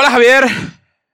Hola Javier.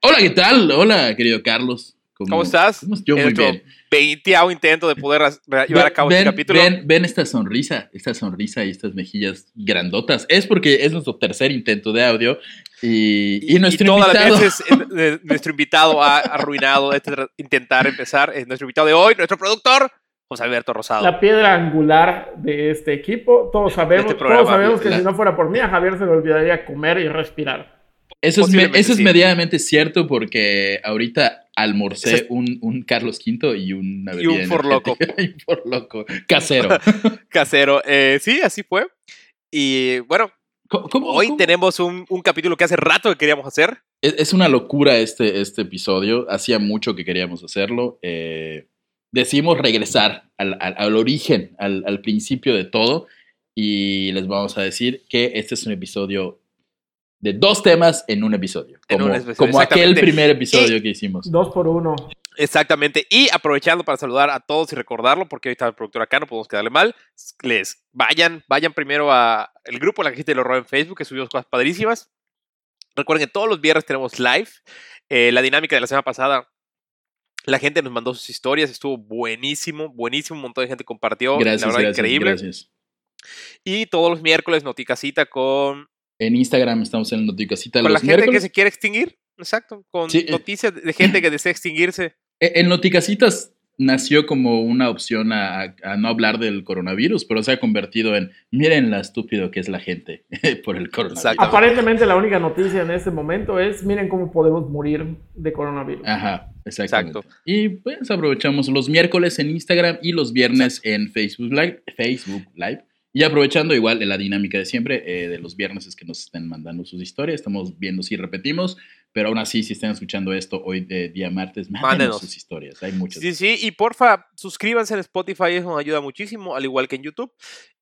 Hola, ¿qué tal? Hola, querido Carlos. ¿Cómo, estás? ¿Cómo Yo muy bien. 20 intento de poder llevar a cabo este capítulo. Ven, ven, esta sonrisa, esta sonrisa y estas mejillas grandotas. Es porque es nuestro tercer intento de audio y, y nuestro y todas invitado. las veces nuestro invitado ha arruinado este intentar empezar. Es nuestro invitado de hoy, nuestro productor. José Alberto Rosado. La piedra angular de este equipo. Todos sabemos, este todos sabemos que si no fuera por mí, a Javier se le olvidaría comer y respirar. Eso es, eso es medianamente cierto porque ahorita almorcé un, un, Carlos V y una bebida Y un forloco. y un forloco. Casero. Casero. Eh, sí, así fue. Y bueno, ¿Cómo, hoy cómo? tenemos un, un, capítulo que hace rato que queríamos hacer. Es, es, una locura este, este episodio. Hacía mucho que queríamos hacerlo. Eh, decidimos regresar al, al, al origen, al, al principio de todo. Y les vamos a decir que este es un episodio de dos temas en un episodio. Como, un como aquel primer episodio y, que hicimos. Dos por uno. Exactamente. Y aprovechando para saludar a todos y recordarlo, porque hoy está el productor acá, no podemos quedarle mal. Les vayan, vayan primero a el grupo La Cajita del Horror en Facebook, que subimos cosas padrísimas. Recuerden que todos los viernes tenemos live. Eh, la dinámica de la semana pasada la gente nos mandó sus historias, estuvo buenísimo, buenísimo, un montón de gente compartió, gracias, la verdad gracias, increíble. Gracias. Y todos los miércoles Noticasita con en Instagram estamos en Noticasita con los la gente miércoles. que se quiere extinguir, exacto, con Sí, eh. noticias de gente que desea extinguirse. En Noticasitas nació como una opción a, a, no hablar del coronavirus, pero se ha convertido en miren la estúpido que es la gente por el coronavirus. Aparentemente la única noticia en este momento es miren cómo podemos morir de coronavirus. Ajá, exactamente. Exacto. Y pues aprovechamos los miércoles en Instagram y los viernes Exacto. en Facebook Live, Facebook Live. Y aprovechando igual de la dinámica de siempre, eh, de los viernes es que nos estén mandando sus historias, estamos viendo si repetimos, pero aún así, si están escuchando esto hoy de día martes, mándenos, mándenos. sus historias, hay muchas. Sí, sí, y porfa, suscríbanse en Spotify, eso nos ayuda muchísimo, al igual que en YouTube,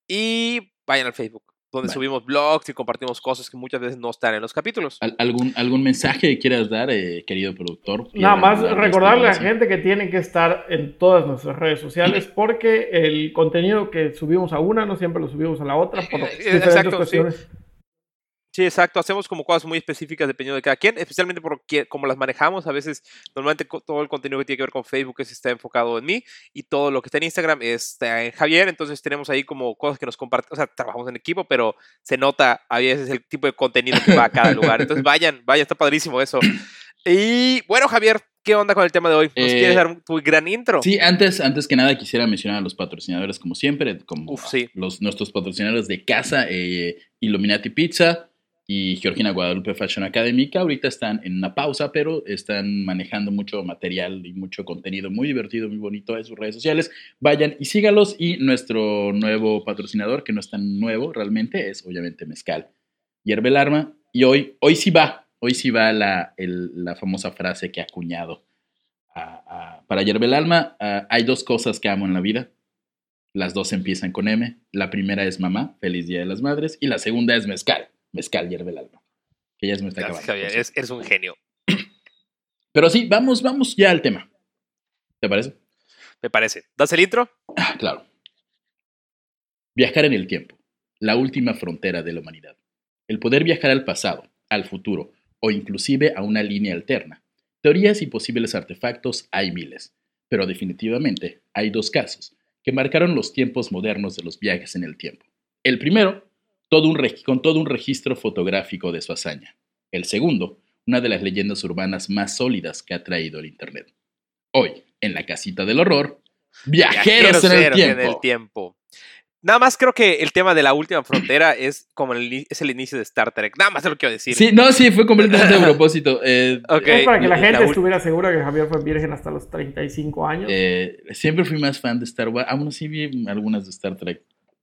y vayan al Facebook donde subimos blogs y compartimos cosas que muchas veces no están en los capítulos. ¿Algún, algún mensaje que quieras dar, eh, querido productor? Nada más recordarle a la gente que tienen que estar en todas nuestras redes sociales porque el contenido que subimos a una no siempre lo subimos a la otra por diferentes Exacto, cuestiones. Sí. Sí, exacto. Hacemos como cosas muy específicas dependiendo de cada quien, especialmente porque como las manejamos, a veces normalmente todo el contenido que tiene que ver con Facebook es, está enfocado en mí y todo lo que está en Instagram está en Javier, entonces tenemos ahí como cosas que nos compartimos, o sea, trabajamos en equipo, pero se nota a veces el tipo de contenido que va a cada lugar. Entonces vayan, vayan, está padrísimo eso. Y bueno, Javier, ¿qué onda con el tema de hoy? ¿Nos eh, quieres dar tu gran intro? Sí, antes, antes que nada quisiera mencionar a los patrocinadores como siempre, como Uf, sí. los, nuestros patrocinadores de casa, eh, Illuminati Pizza, y Georgina Guadalupe Fashion Academy, que ahorita están en una pausa, pero están manejando mucho material y mucho contenido muy divertido, muy bonito en sus redes sociales. Vayan y sígalos. Y nuestro nuevo patrocinador, que no es tan nuevo realmente, es obviamente Mezcal. Hierve el arma. Y hoy, hoy sí va, hoy sí va la, el, la famosa frase que ha acuñado. Para Hierve el alma, hay dos cosas que amo en la vida. Las dos empiezan con M. La primera es mamá, feliz Día de las Madres. Y la segunda es mezcal mezcal hierve el alma. Que ya se me está Gracias, acabando. Javier, eres, eres, un genio. Pero sí, vamos, vamos ya al tema. ¿Te parece? Me parece. ¿Das el intro? Ah, claro. Viajar en el tiempo. La última frontera de la humanidad. El poder viajar al pasado, al futuro o inclusive a una línea alterna. Teorías y posibles artefactos hay miles, pero definitivamente hay dos casos que marcaron los tiempos modernos de los viajes en el tiempo. El primero todo un con todo un registro fotográfico de su hazaña. El segundo, una de las leyendas urbanas más sólidas que ha traído el Internet. Hoy, en la casita del horror, viajeros, viajeros en, el tiempo. en el tiempo. Nada más creo que el tema de la última frontera es como el, es el inicio de Star Trek. Nada más es lo que quiero decir. Sí, no, sí, fue completamente a propósito. Eh, okay. Para que la gente la estuviera segura que Javier fue virgen hasta los 35 años. Eh, siempre fui más fan de Star Wars. Aún así vi algunas de Star Trek.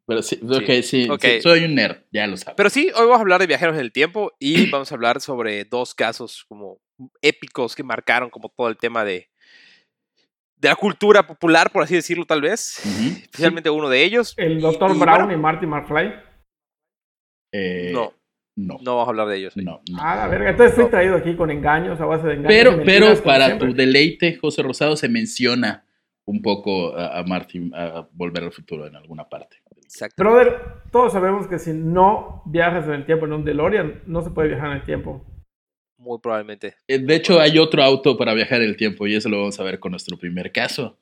Pero sí, ok, sí, soy un nerd, ya lo sabes. Pero sí, hoy vamos a hablar de viajeros en el tiempo y vamos a hablar sobre dos casos como épicos que marcaron como todo el tema de, de la cultura popular, por así decirlo, tal vez. Especialmente uno de ellos. El Dr. y Brown bueno, y Marty McFly. Eh, No, no, no vamos a hablar de ellos. hoy. no, no. Ah, la verga. Entonces No. traído aquí con engaños, a base de engaños. Pero, pero para siempre. tu deleite, José Rosado, se menciona un poco a, a Martin a Volver al Futuro en alguna parte. Exacto. Brother, todos sabemos que si no viajas en el tiempo en un DeLorean, no se puede viajar en el tiempo. Muy probablemente. Eh, De hecho, hay otro auto para viajar en el tiempo y eso lo vamos a ver con nuestro primer caso.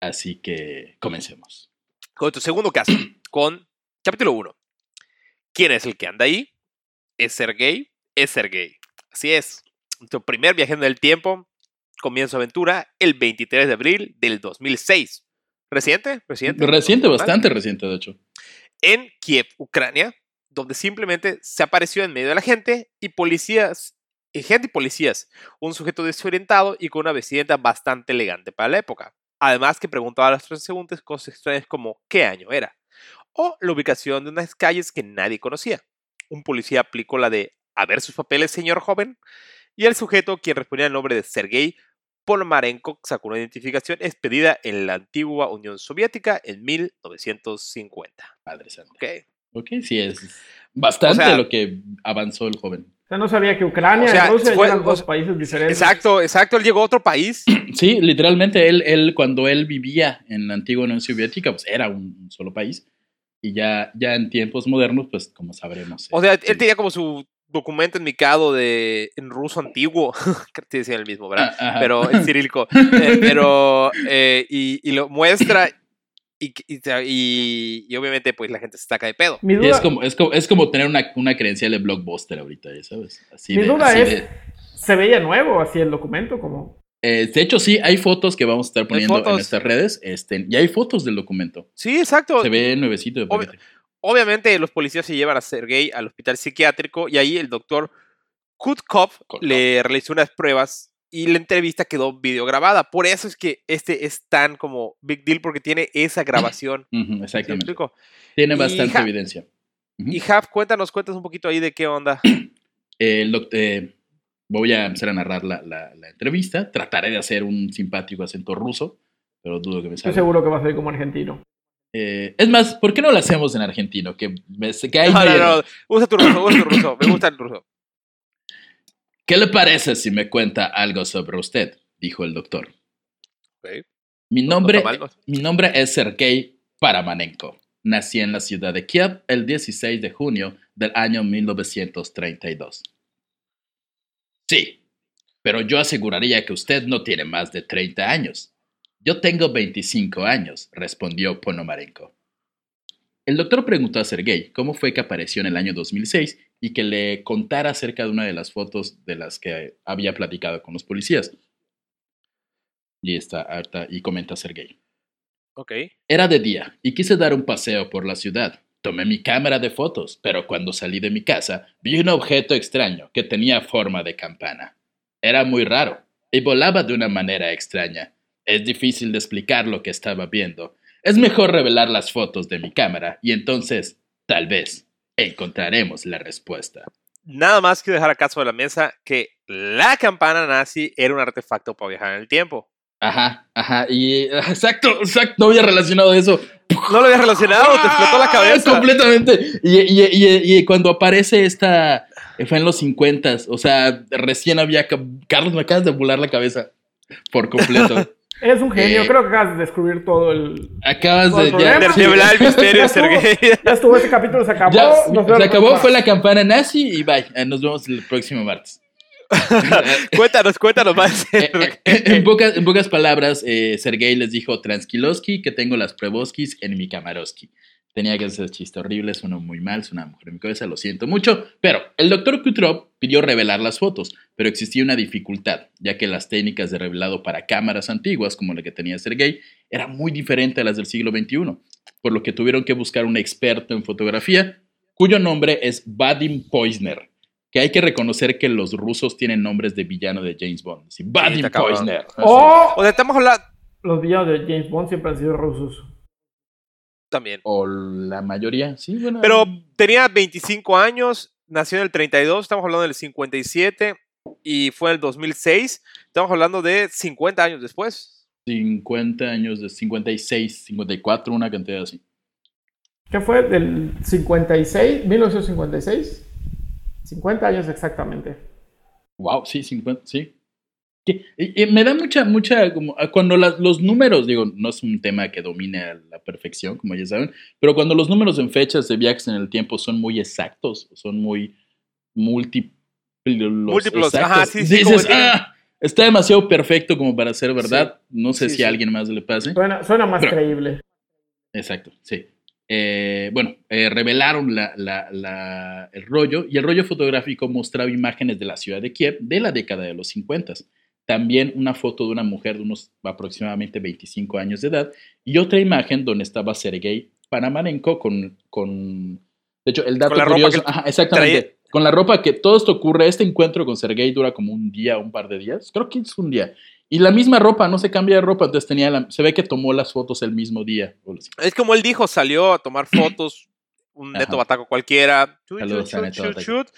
Así que comencemos. Con tu segundo caso, con capítulo 1. ¿Quién es el que anda ahí? ¿Es ser gay? Es ser gay. Así es. Tu primer viaje en el tiempo comienza su aventura el 23 de abril del 2006. ¿Reciente? ¿Reciente? Reciente, bastante reciente, de hecho. En Kiev, Ucrania, donde simplemente se apareció en medio de la gente y policías, y gente y policías, un sujeto desorientado y con una vestimenta bastante elegante para la época. Además que preguntaba a los transeúntes cosas extrañas como qué año era, o la ubicación de unas calles que nadie conocía. Un policía aplicó la de a ver sus papeles, señor joven, y el sujeto, quien respondía el nombre de Sergei Polmarenko, sacó una identificación expedida en la antigua Unión Soviética en 1950. Madre santa. ¿ok? Ok, sí, es bastante O sea- lo que avanzó el joven. O sea, no sabía que Ucrania O sea, y Rusia fue- eran dos países diferentes. Exacto, exacto. Él llegó a otro país. Sí, literalmente él, él cuando él vivía en la antigua Unión Soviética, pues era un, un solo país. Y ya, ya en tiempos modernos, pues como sabremos. O sea, él tenía como su documento enmicado de en ruso antiguo. Que decían el mismo, ¿verdad? Ah, ajá. Pero en cirílico. Eh, pero, eh, y, y lo muestra. Y, y, obviamente, pues la gente se saca de pedo. Duda, es, como, es, como, es como tener una, una credencial de blockbuster ahorita, ya ¿sabes? Así mi de- duda así es, de- ¿se veía nuevo así el documento? Como... Eh, de hecho, sí, hay fotos que vamos a estar poniendo en nuestras redes. Este, y hay fotos del documento. Sí, exacto. Se ve nuevecito de paquete. Obviamente, los policías se llevan a Sergei al hospital psiquiátrico y ahí el doctor Kutkov le realizó unas pruebas y la entrevista quedó videograbada. Por eso es que este es tan como big deal porque tiene esa grabación. ¿Sí me exactamente. explico? Tiene bastante evidencia. Y Haf, cuéntanos, cuéntanos un poquito ahí de qué onda. El eh, voy a empezar a narrar la, la- la entrevista. Trataré de hacer un simpático acento ruso, pero dudo que me Estoy salga. seguro que va a salir como argentino. Eh, es más, ¿por qué no lo hacemos en argentino? Que, me, que No, no, no, usa tu ruso, usa tu ruso. Me gusta el ruso. ¿Qué le parece si me cuenta algo sobre usted? Dijo el doctor. Mi No- no nombre, mi nombre es Sergei Paramanenko. Nací en la ciudad de Kiev el 16 de junio del año 1932. Sí, pero yo aseguraría que usted no tiene más de 30 años. Yo tengo 25 años, respondió Ponomarenko. El doctor preguntó a Sergei cómo fue que apareció en el año 2006 y que le contara acerca de una de las fotos de las que había platicado con los policías. Y está harta y comenta Sergei. Ok. Era de día y quise dar un paseo por la ciudad. Tomé mi cámara de fotos, pero cuando salí de mi casa vi un objeto extraño que tenía forma de campana. Era muy raro y volaba de una manera extraña. Es difícil de explicar lo que estaba viendo. Es mejor revelar las fotos de mi cámara y entonces, tal vez, encontraremos la respuesta. Nada más que dejar acá sobre la mesa que la campana nazi era un artefacto para viajar en el tiempo. Ajá, ajá, y exacto, exacto, no había relacionado eso. No lo habías relacionado, te explotó la Ah, cabeza. Completamente. Y, y- y- y cuando aparece esta. Fue en los 50 o sea, recién había. ca- Carlos, me acabas de volar la cabeza por completo. Es un genio, Eh, creo que acabas de descubrir todo el... Acabas Todo de. ya- revelar el misterio. Sergei. Ya estuvo, este capítulo se acabó. ya, se acabó, fue la campana nazi y bye. Eh, Nos vemos el próximo martes. cuéntanos, cuéntanos más. Eh, eh, en, pocas, en pocas palabras, eh, Sergei les dijo Transkiloski que tengo las Preboskis en mi Kamaroski. Tenía que hacer chiste horrible, sonó muy mal, sonaba mejor en mi cabeza, lo siento mucho. Pero el doctor Kutrov pidió revelar las fotos, pero existía una dificultad, ya que las técnicas de revelado para cámaras antiguas, como la que tenía Sergei, eran muy diferentes a las del siglo XXI, por lo que tuvieron que buscar un experto en fotografía, cuyo nombre es Vadim Poisner, que hay que reconocer que los rusos tienen nombres de villano de James Bond. Sí, Vadim cabrón. Poisner. O O sea, estamos hablando. los villanos de James Bond siempre han sido rusos. También. O la mayoría, sí, bueno. Pero tenía 25 años, nació en el 32, estamos hablando del 57 y fue en el 2006. Estamos hablando de 50 años después. 50 años, de 56, 54, una cantidad así. ¿Qué fue? ¿Del 56? ¿1956? 50 años exactamente. Wow, sí, 50, sí. Que, y- y me da mucha, mucha, como, cuando las- los números, digo, no es un tema que domine a la perfección, como ya saben, pero cuando los números en fechas de viajes en el tiempo son muy exactos, son muy múltiplos. Múltiplos, exactos, ajá, sí, sí, dices, "Ah, está demasiado perfecto como para ser verdad. No sé Sí, si a alguien más le pase. Suena, suena más Pero- creíble. Exacto, sí. Eh, bueno, eh, revelaron la- la- la- el rollo y el rollo fotográfico mostraba imágenes de la ciudad de Kiev de la década de los 50. También una foto de una mujer de unos aproximadamente 25 años de edad y otra imagen donde estaba Sergei Panamarenko con, con... De hecho, el dato Con la ropa curioso... que ajá, exactamente. Con la ropa que todo esto ocurre, este encuentro con Sergei dura como un día, un par de días. Creo que es un día. Y la misma ropa, no se cambia de ropa, entonces tenía la- se ve que tomó las fotos el mismo día. Es como él dijo, salió a tomar fotos, un neto Ajá. bataco cualquiera, chut, Bataco. chut,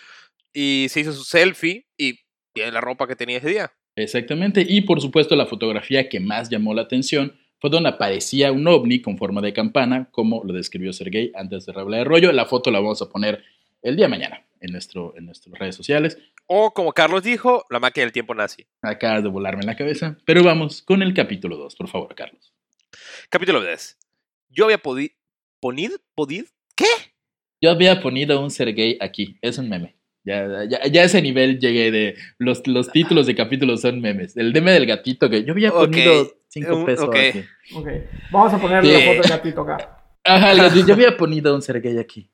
y se hizo su selfie y tiene la ropa que tenía ese día. Exactamente. Y por supuesto, la fotografía que más llamó la atención fue donde aparecía un ovni con forma de campana, como lo describió Sergey antes de revelar el rollo. La foto la vamos a poner el día de mañana en, nuestro, en nuestras redes sociales. O como Carlos dijo, la máquina del tiempo nazi. Acabas de volarme en la cabeza. Pero vamos con el capítulo 2, por favor, Carlos. Capítulo 10. Yo había podido... ¿Ponido? ¿Podido? ¿Qué? Yo había ponido un Sergey aquí. Es un meme. Ya, ya, ya a ese nivel llegué de. Los, los títulos de capítulos son memes. El meme del gatito que yo había ponido 5 un- pesos ok. aquí. Ok. Vamos a ponerle Sí. la foto del gatito acá. Ajá, el gatito, yo había ponido un Sergey aquí.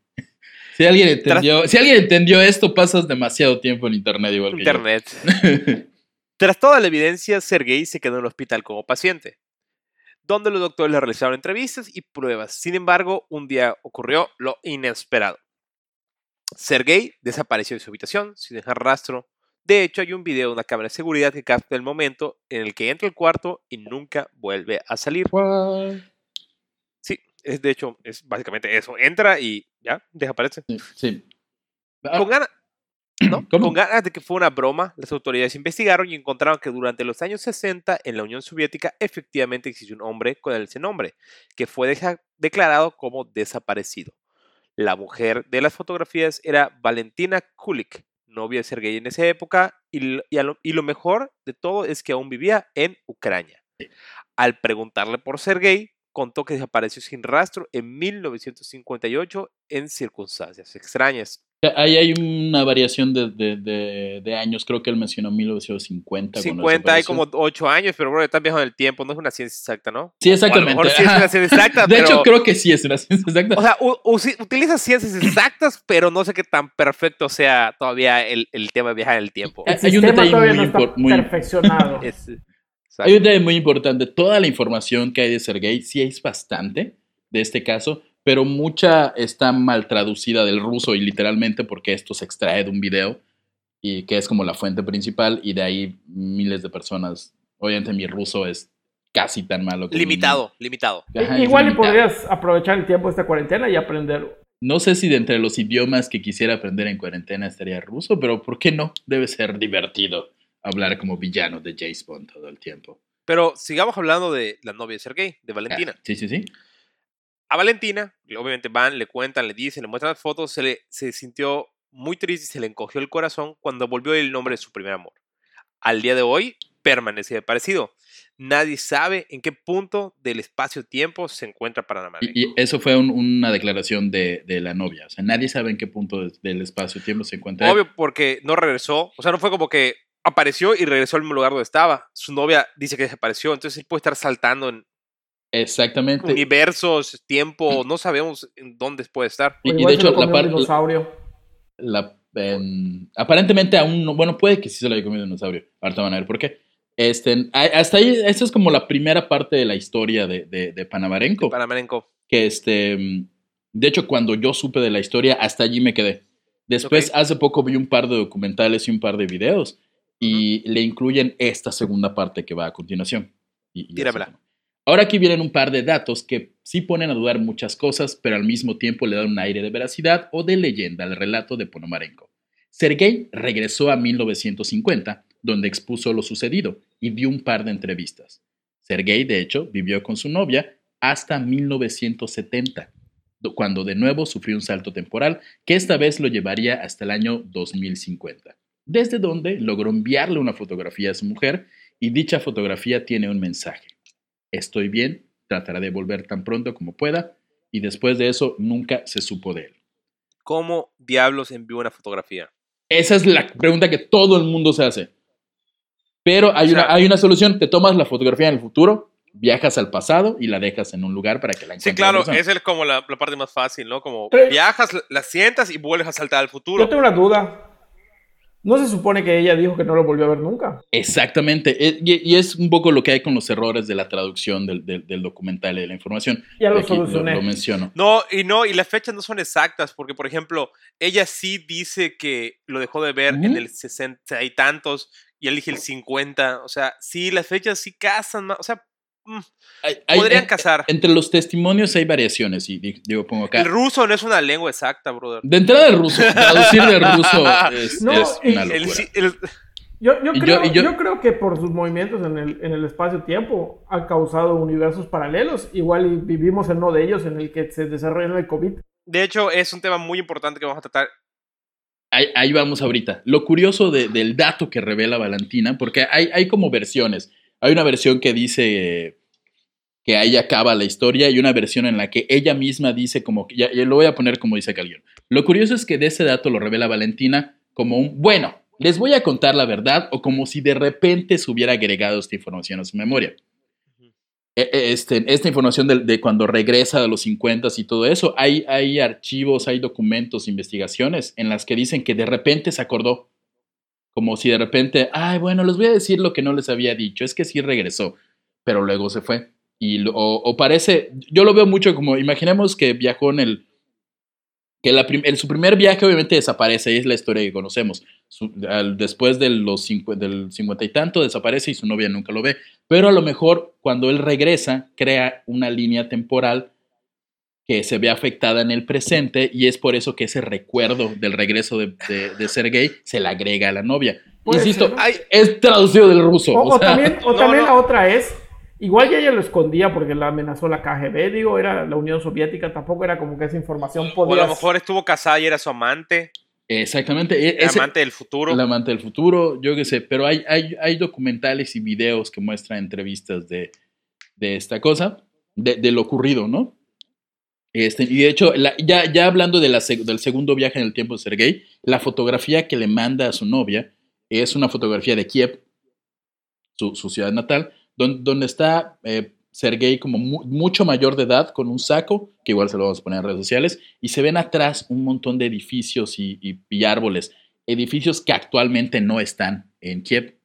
Si alguien entendió, si alguien entendió esto, pasas demasiado tiempo en internet igual que Internet. yo. Tras toda la evidencia, Sergei se quedó en el hospital como paciente, donde los doctores le realizaron entrevistas y pruebas. Sin embargo, un día ocurrió lo inesperado. Sergei desapareció de su habitación sin dejar rastro. De hecho, hay un video de una cámara de seguridad que capta el momento en el que entra al cuarto y nunca vuelve a salir. Sí, es de hecho, es básicamente eso. Entra y ya, desaparece. Sí, sí. Ah, Con ganas, ¿no? Con ganas de que fue una broma, las autoridades investigaron y encontraron que durante los años 60 en la Unión Soviética efectivamente existió un hombre con ese nombre, que fue declarado como desaparecido. La mujer de las fotografías era Valentina Kulik, novia de Sergei en esa época, y, y lo, y lo mejor de todo es que aún vivía en Ucrania. Al preguntarle por Sergei, contó que desapareció sin rastro en 1958 en circunstancias extrañas. Ahí hay una variación de, de, de, de años. Creo que él mencionó 1950. cuando 50 hay como 8 años, pero bro, estás viajando en el tiempo, no es una ciencia exacta, ¿no? Sí, O a lo exactamente. mejor sí es una ciencia exacta, De pero... hecho, creo que sí es una ciencia exacta. O sea, utiliza ciencias exactas, pero no sé qué tan perfecto sea todavía el, el tema de viajar en el tiempo. El Hay un detalle todavía muy no está muy- perfeccionado. Es- Hay un detalle muy importante. Toda la información que hay de Sergei, sí es bastante de este caso, pero mucha está mal traducida del ruso y literalmente porque esto se extrae de un video y que es como la fuente principal y de ahí miles de personas. Obviamente mi ruso es casi tan malo como Limitado, limitado. Ajá, Igual y limitado. podrías aprovechar el tiempo de esta cuarentena y aprender. No sé si de entre los idiomas que quisiera aprender en cuarentena estaría ruso, pero ¿por qué no? Debe ser divertido hablar como villano de James Bond todo el tiempo. Pero sigamos hablando de la novia de Sergei, de Valentina. Ah, sí, sí, sí. A Valentina, obviamente van, le cuentan, le dicen, le muestran las fotos, se, le, se sintió muy triste y se le encogió el corazón cuando volvió el nombre de su primer amor. Al día de hoy, permanece desaparecido. Nadie sabe en qué punto del espacio-tiempo se encuentra Panamarenko. Y, y eso fue un- una declaración de, de la novia. O sea, nadie sabe en qué punto de- del espacio-tiempo se encuentra. Obvio, porque no regresó. O sea, no fue como que apareció y regresó al mismo lugar donde estaba. Su novia dice que desapareció, entonces él puede estar saltando en Exactamente. universos, tiempo, no sabemos en dónde puede estar. Y, de hecho, la parte. dinosaurio. la- en- aparentemente aún no, bueno, puede que sí se lo haya comido un dinosaurio. Ahorita van a ver por qué. Este, hasta ahí, esta es como la primera parte de la historia de, de, de Panamarenko. Panamarenko. Que este, de hecho, cuando yo supe de la historia, hasta allí me quedé. Después, hace poco vi un par de documentales y un par de videos y le incluyen esta segunda parte que va a continuación. Y- y Tíramela. así. Ahora aquí vienen un par de datos que sí ponen a dudar muchas cosas, pero al mismo tiempo le dan un aire de veracidad o de leyenda al relato de Ponomarenko. Sergei regresó a 1950, donde expuso lo sucedido y dio un par de entrevistas. Sergei, de hecho, vivió con su novia hasta 1970, cuando de nuevo sufrió un salto temporal que esta vez lo llevaría hasta el año 2050, desde donde logró enviarle una fotografía a su mujer y dicha fotografía tiene un mensaje. Estoy bien, tratará de volver tan pronto como pueda y después de eso nunca se supo de él. ¿Cómo diablos envió una fotografía? Esa es la pregunta que todo el mundo se hace. Pero hay, O sea- una, hay una solución. Te tomas la fotografía en el futuro, viajas al pasado y la dejas en un lugar para que la encuentres. Sí, claro, la esa es como la, la parte más fácil, ¿no? Como Sí. viajas, la sientas y vuelves a saltar al Yo futuro. tengo una duda. ¿No se supone que ella dijo que no lo volvió a ver nunca? Exactamente. E- Y, es un poco lo que hay con los errores de la traducción del, del- del documental y de la información. Ya lo Aquí solucioné. lo menciono. No, y no, y las fechas no son exactas, porque por ejemplo, ella sí dice que lo dejó de ver en el 60 y tantos, y él dije el 50. O sea, sí, las fechas sí casan más. O sea, Hay- hay- podrían en- casar. Entre los testimonios hay variaciones y di- digo, pongo acá. El ruso no es una lengua exacta, brother. De entrada el ruso, traducir de ruso es, No, es una locura. el- Yo, yo, creo, yo- yo creo que por sus movimientos en el, en el espacio-tiempo ha causado universos paralelos. Igual y vivimos en uno de ellos en el que se desarrolla el COVID. de hecho, es un tema muy importante que vamos a tratar. Ahí, ahí vamos ahorita. Lo curioso de- del dato que revela Valentina, porque hay, hay como versiones. Hay una versión que dice que ahí acaba la historia y una versión en la que ella misma dice como que, ya, lo voy a poner como dice Calión. Lo curioso es que de ese dato lo revela Valentina como un, bueno, les voy a contar la verdad o como si de repente se hubiera agregado esta información a su memoria. E- e- Este, esta información de, de cuando regresa a los 50 y todo eso, hay, hay archivos, hay documentos, investigaciones en las que dicen que de repente se acordó. Como si de repente, ay, bueno, les voy a decir lo que no les había dicho, es que sí regresó, pero luego se fue. Y, lo- o, o parece, yo lo veo mucho como, imaginemos que viajó en el, que la prim- el- su primer viaje obviamente desaparece, y es la historia que conocemos. Su- al- después de los cincu- del cincuenta y tanto desaparece y su novia nunca lo ve. Pero a lo mejor cuando él regresa, crea una línea temporal que se ve afectada en el presente y es por eso que ese recuerdo del regreso de, de, de Sergei se le agrega a la novia. Insisto, ser. Ay, es traducido del ruso. O, o o sea, también, o no, también no. la otra es, igual ya ella lo escondía porque la amenazó la KGB, digo, era la Unión Soviética, tampoco era como que esa información o a podía... lo mejor estuvo casada y era su amante, Exactamente. el ese- amante del futuro. El amante del futuro, yo qué sé, pero hay, hay, hay documentales y videos que muestran entrevistas de, de esta cosa, de, de lo ocurrido, ¿no? Este, y de hecho, la- ya, ya hablando de la del segundo viaje en el tiempo de Sergei, la fotografía que le manda a su novia es una fotografía de Kiev, su, su ciudad natal, don- donde está eh, Sergei como mu- mucho mayor de edad, con un saco, que igual se lo vamos a poner en redes sociales, y se ven atrás un montón de edificios y, y- y árboles, edificios que actualmente no están en Kiev.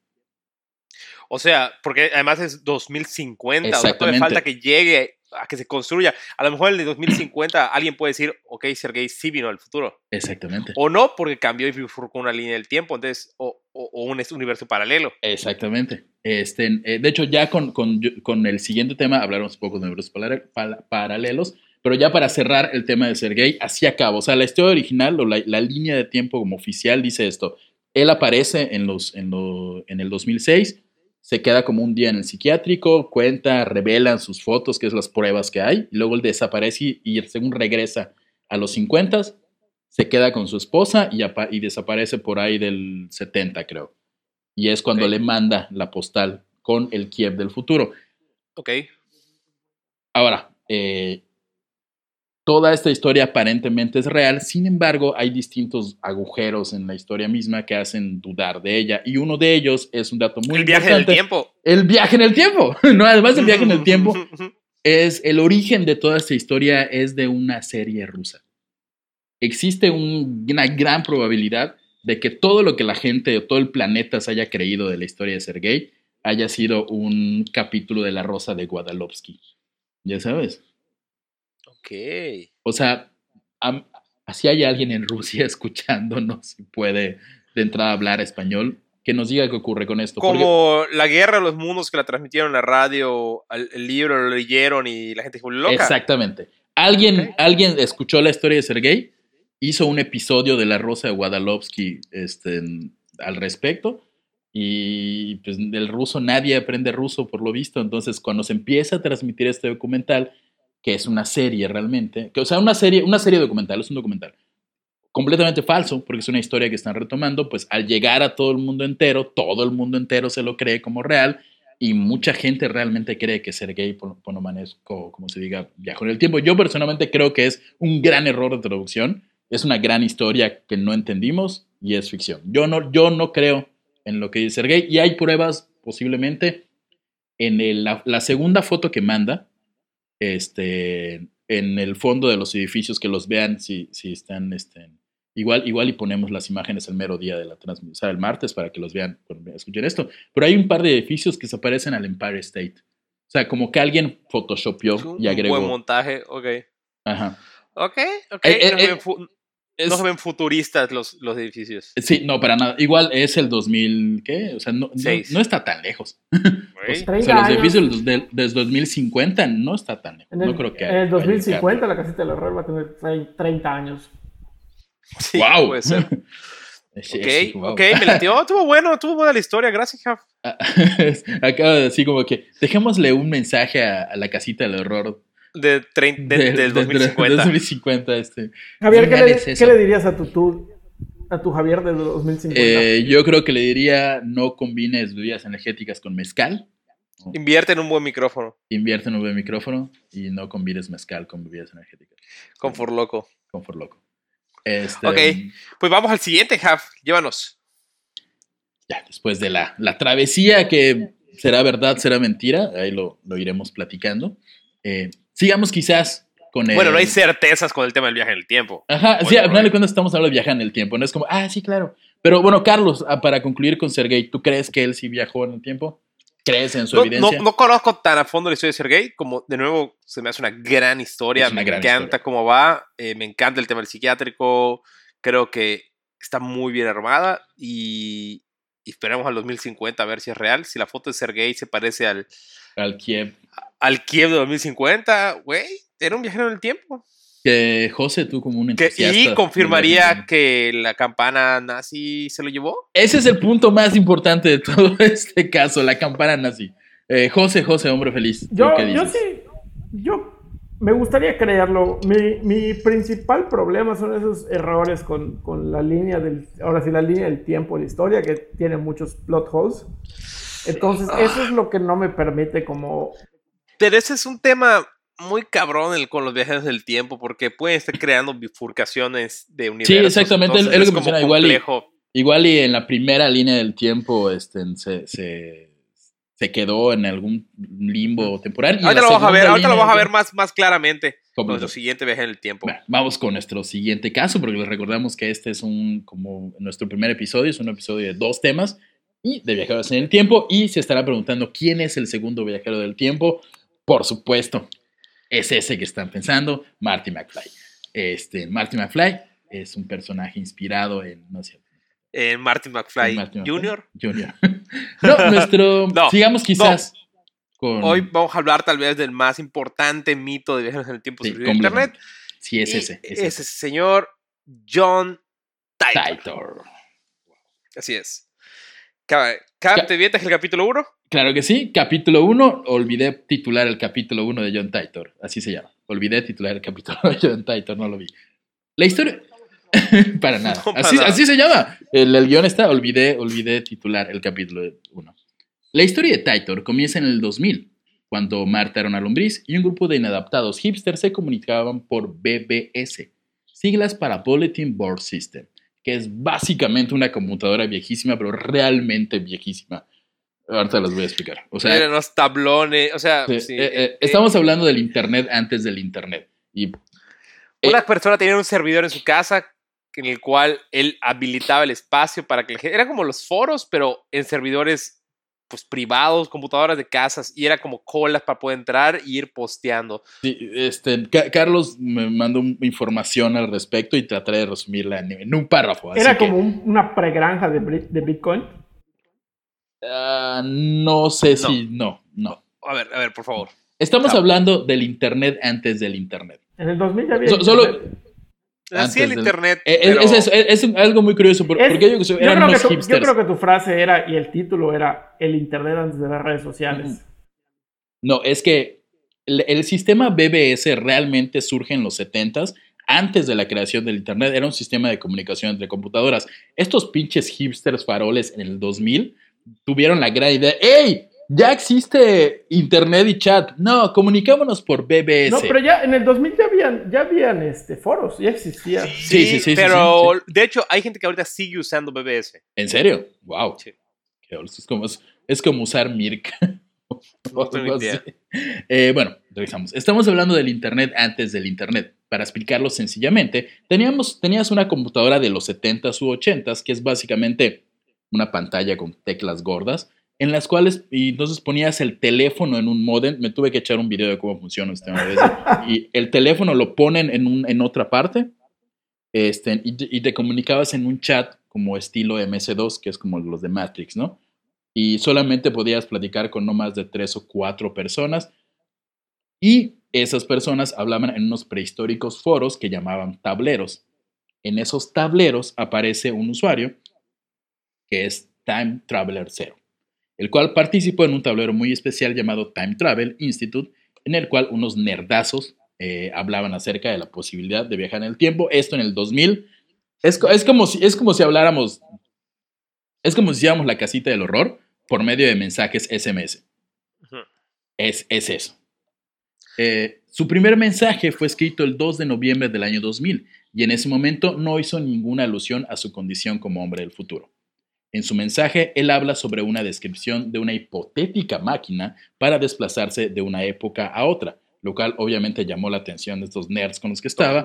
O sea, porque además es 2050, o sea, todavía falta que llegue a que se construya. A lo mejor en el 2050 alguien puede decir, ok, Sergei sí vino al futuro. Exactamente. O no, porque cambió y bifurcó una línea del tiempo, entonces, o, o- o un universo paralelo. Exactamente. Este, eh, de hecho, ya con, con- con el siguiente tema hablaremos un poco de para- paralelos, pero ya para cerrar el tema de Sergei, así acaba. O sea, la historia original o la, la línea de tiempo como oficial dice esto. Él aparece en, los, en, lo- en el 2006, se queda como un día en el psiquiátrico, cuenta, revelan sus fotos, que es las pruebas que hay, y luego él desaparece y, según regresa a los 50, se queda con su esposa y, apa- y desaparece por ahí del 70, creo. Y es cuando le manda la postal con el Kiev del futuro. Ok. Ahora, eh, toda esta historia aparentemente es real, sin embargo, hay distintos agujeros en la historia misma que hacen dudar de ella. Y uno de ellos es un dato muy el viaje del importante. tiempo. El viaje en el tiempo. no, además del viaje en el tiempo, es el origen de toda esta historia es de una serie rusa. Existe un- una gran probabilidad de que todo lo que la gente o todo el planeta se haya creído de la historia de Sergei haya sido un capítulo de La Rosa de Guadalovsky. Ya sabes. Ok. O sea, si hay alguien en Rusia escuchándonos y puede de entrada hablar español, que nos diga qué ocurre con esto. Porque- Como la guerra de los mundos que la transmitieron en la radio, al- el libro lo leyeron y la gente dijo, loca. Exactamente. Alguien, Ok. alguien escuchó la historia de Sergei, hizo un episodio de La Rosa de Guadalovsky este, al respecto. Y pues del ruso nadie aprende ruso por lo visto. Entonces, cuando se empieza a transmitir este documental, que es una serie realmente, que, o sea, una serie, una serie documental, es un documental completamente falso, porque es una historia que están retomando, pues al llegar a todo el mundo entero, todo el mundo entero se lo cree como real y mucha gente realmente cree que Sergei Pon- Ponomarenko, como se diga, viajó en el tiempo. Yo personalmente creo que es un gran error de traducción, es una gran historia que no entendimos y es ficción. Yo no, yo no creo en lo que dice Sergei y hay pruebas posiblemente en el- la, la segunda foto que manda, este, en el fondo de los edificios que los vean si, si están este, igual igual y ponemos las imágenes el mero día de la transmisión, o sea, el martes para que los vean cuando escuchen esto. Pero hay un par de edificios que se parecen al Empire State. O sea, como que alguien photoshopió Un, y un agregó. buen montaje, ok. Ajá. Ok, ok. Eh, eh, no, eh, Es- no se ven futuristas los, los edificios. sí, no, para nada. Igual es el 2000, ¿qué? O sea, no, no, está tan lejos. O 30 sea, los edificios del, del 2050 no está tan lejos. En el, no creo que en el haya- 2050 la casita del horror va a tener tre- 30 años. Sí, ¡Wow! puede ser. Sí, Ok, sí, wow. ok, me latió. Estuvo bueno, estuvo buena la historia. Gracias, Jaf. Acaba de decir como que dejémosle un mensaje a, a la casita del horror De, trein- de- de- del de- de- 2050. 2050. Este. Javier, ¿qué le, es qué le dirías a tu, tu- a tu Javier de 2050? Eh, yo creo que le diría no combines bebidas energéticas con mezcal. Invierte en un buen micrófono. Invierte en un buen micrófono y no combines mezcal con bebidas energéticas. Con Loco. Con for loco. Este, Ok. Pues vamos al siguiente, Jaf. Llévanos. Ya, después de la, la travesía que será verdad, será mentira, ahí lo, lo iremos platicando. Eh, sigamos quizás con el... Bueno, no hay certezas con el tema del viaje en el tiempo. Ajá, sí, al final de cuentas estamos hablando de viajar en el tiempo, no es como, ah, sí, claro. Pero bueno, Carlos, ah, para concluir con Sergei, ¿tú crees que él sí viajó en el tiempo? ¿Crees en su No, no, evidencia? no conozco tan a fondo la historia de Sergei, como de nuevo se me hace una gran historia, una me gran encanta historia. cómo va, eh, me encanta el tema del psiquiátrico, creo que está muy bien armada y, y esperamos al 2050 a ver si es real, si la foto de Sergei se parece al, Al Kiev. Al Kiev de 2050, güey, era un viajero en el tiempo. Que José, tú como un Que- entusiasta. y confirmaría que la campana nazi se lo llevó. Ese es el punto más importante de todo este caso, la campana nazi. Eh, José, José, hombre feliz. ¿tú Yo, qué yo dices? sí, yo me gustaría creerlo. Mi, mi principal problema son esos errores con, con la línea del, ahora sí, la línea del tiempo la historia, que tiene muchos plot holes. Entonces, eso es lo que no me permite como... Pero ese es un tema muy cabrón el- con los viajes del tiempo, porque pueden estar creando bifurcaciones de universos. exactamente, es- entonces es lo que menciona, igual y-. Igual y en la primera línea del tiempo este, se, se, se quedó en algún limbo temporal. Ahorita lo vamos a ver, ahorita lo vamos a ver más, más claramente con nuestro siguiente viaje en el tiempo. Bueno, vamos con nuestro siguiente caso, porque les recordamos que este es un, como nuestro primer episodio, es un episodio de dos temas y de viajeros en el tiempo. Y se estará preguntando quién es el segundo viajero del tiempo. Por supuesto, es ese que están pensando, Marty McFly. Este, Marty McFly es un personaje inspirado en, no sé, Eh, Martin McFly en Marty McFly Jr. Jr. no, nuestro, No, sigamos quizás con, Hoy vamos a hablar tal vez del más importante mito de viajes en el tiempo Sí, sobre Internet. Sí, es ese, es ese ese. señor John Titor. Titor. Así es. Cap, Cap, Ca- ¿te vienes el capítulo 1? Claro que sí. Capítulo 1. Olvidé titular el capítulo 1 de John Titor. Así se llama. Olvidé titular el capítulo de John Titor. No lo vi. La historia... para nada. No, para así, nada. así se llama. El, el guion está. Olvidé, olvidé titular el capítulo 1. La historia de Titor comienza en el 2000, cuando Marta era una lombriz y un grupo de inadaptados hipsters se comunicaban por BBS, siglas para Bulletin Board System, que es básicamente una computadora viejísima, pero realmente viejísima. Ahorita las voy a explicar. O sea, Miren los tablones, o sea, Sí, sí, eh, eh, eh, estamos hablando del Internet antes del Internet. Y eh, Una persona tenía un servidor en su casa en el cual él habilitaba el espacio para que la gente... Era como los foros, pero en servidores pues privados, computadoras de casas, y era como colas para poder entrar y ir posteando. sí, este, Ca- Carlos me mandó información al respecto y trataré de resumirla en, en un párrafo. así Era que- como un- una pregranja de, de Bitcoin. Ah, no sé si. No, no. A ver, a ver, por favor. Estamos hablando del Internet antes del Internet. En el 2000 ya había. So- solo-. Así el Antes del- internet. Eh, pero- Es, es- es- es algo muy curioso, Es- porque ellos yo, que tu, creo que tu frase era, y el título era, el internet antes de las redes sociales. No, es que el, el sistema BBS realmente surge en los 70s, antes de la creación del Internet. Era un sistema de comunicación entre computadoras. Estos pinches hipsters faroles en el 2000 tuvieron la gran idea: ¡Ey! Ya existe Internet y chat. No, comunicámonos por BBS. No, pero ya en el 2000 ya habían, ya habían este, foros, ya existía. Sí, Sí, sí, sí, sí, pero sí, de hecho hay gente que ahorita sigue usando BBS. ¿En serio? ¡Wow! Sí. Qué old, Es como, es como usar Mirk. No tengo Algo idea. así. Eh, bueno, regresamos. Estamos hablando del Internet antes del Internet. Para explicarlo sencillamente, teníamos, tenías una computadora de los 70s u 80s, que es básicamente una pantalla con teclas gordas, en las cuales, y entonces ponías el teléfono en un modem. Me tuve que echar un video de cómo funciona este. Y el teléfono lo ponen en, un, en otra parte, este, y, te- y te comunicabas en un chat como estilo MS2, que es como los de Matrix, ¿no? Y solamente podías platicar con no más de tres o cuatro personas. Y esas personas hablaban en unos prehistóricos foros que llamaban tableros. En esos tableros aparece un usuario que es Time Traveler 0, el cual participó en un tablero muy especial llamado Time Travel Institute, en el cual unos nerdazos eh, hablaban acerca de la posibilidad de viajar en el tiempo. Esto en el 2000. Es, es, como, si, es como si habláramos, es como si hiciéramos la casita del horror por medio de mensajes SMS. Es, es eso. Eh, su primer mensaje fue escrito el 2 de noviembre del año 2000 y en ese momento no hizo ninguna alusión a su condición como hombre del futuro. En su mensaje, él habla sobre una descripción de una hipotética máquina para desplazarse de una época a otra, lo cual obviamente llamó la atención de estos nerds con los que estaba.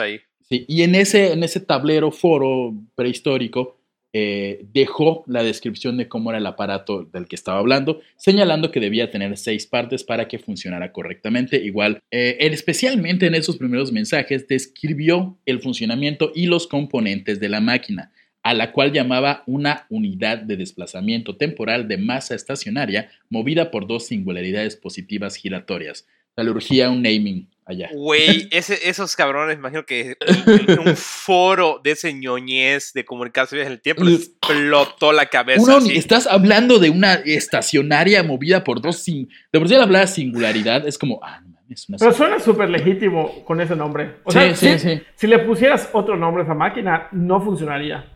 ahí. Sí, y en ese, en ese tablero foro prehistórico eh, dejó la descripción de cómo era el aparato del que estaba hablando, señalando que debía tener seis partes para que funcionara correctamente. Igual, eh, él especialmente en esos primeros mensajes describió el funcionamiento y los componentes de la máquina, a la cual llamaba una unidad de desplazamiento temporal de masa estacionaria movida por dos singularidades positivas giratorias. Le urgía un naming allá. Güey, esos cabrones, imagino que un foro de ese ñoñez de comunicarse en el tiempo les explotó la cabeza. Uno, así. estás hablando de una estacionaria movida por dos. sin- De por sí al hablar de singularidad es como. Ah, mames, una Pero suena súper legítimo con ese nombre. O Sí, sea, sí, si, sí. si le pusieras otro nombre a esa máquina, no funcionaría.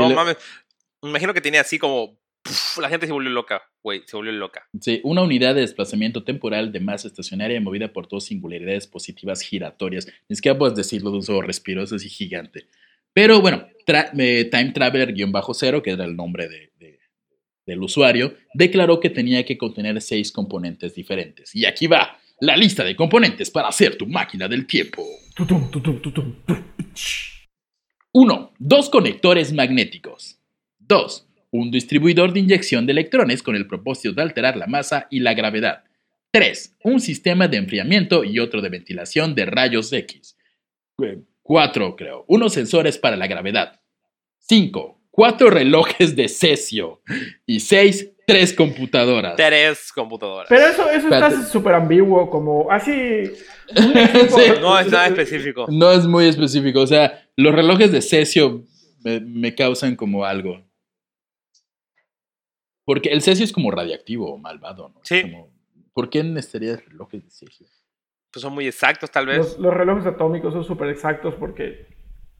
No mames. Me imagino que tenía así como. puf, la gente se volvió loca, güey. Se volvió loca. Sí, una unidad de desplazamiento temporal de masa estacionaria movida por dos singularidades positivas giratorias. Es que puedes decirlo de un solo respiro, eso es así gigante. Pero bueno, tra- eh, Time Traveler-0, que era el nombre de- de- del usuario, declaró que tenía que contener seis componentes diferentes. Y aquí va la lista de componentes para hacer tu máquina del tiempo. Tutum, tutum, tutum, tum. 1. Dos conectores magnéticos. 2. Un distribuidor de inyección de electrones con el propósito de alterar la masa y la gravedad. 3. Un sistema de enfriamiento y otro de ventilación de rayos X. 4, creo. Unos sensores para la gravedad. 5. Cuatro relojes de cesio. Y 6. Tres computadoras. Tres computadoras. Pero eso, eso está súper ambiguo, como así. Sí. No es nada específico. No es muy específico. O sea, los relojes de cesio me, me causan como algo. Porque el cesio es como radiactivo o malvado, ¿no? Sí. como, ¿Por qué necesitarías relojes de cesio? Pues son muy exactos, tal vez. Los, los relojes atómicos son súper exactos porque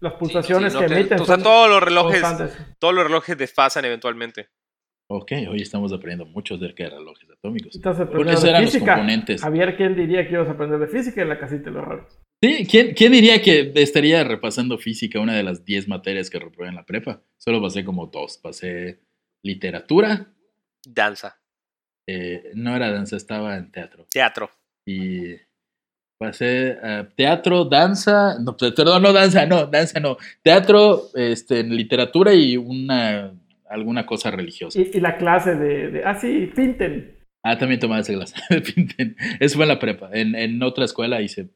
las pulsaciones Sí, no que te- emiten o sea, todos los relojes, constantes. todos los relojes desfasan eventualmente. Ok, hoy estamos aprendiendo mucho acerca de relojes atómicos. Estás Porque aprendiendo de eran los física. componentes. Javier, ¿quién diría que ibas a aprender de física en la casita del horror? Sí, ¿quién, quién diría que estaría repasando física, una de las 10 materias que reprobé en la prepa? Solo pasé como dos. Pasé literatura, Danza, eh, no era danza, estaba en teatro. teatro. y pasé a teatro, danza, no, pe- perdón, no danza, no, danza no, teatro, este, literatura y una alguna cosa religiosa. Y, y la clase de, de. Ah, sí, pinten. Ah, también tomaba esa clase de pinten. Eso fue en la prepa. En, en otra escuela hice,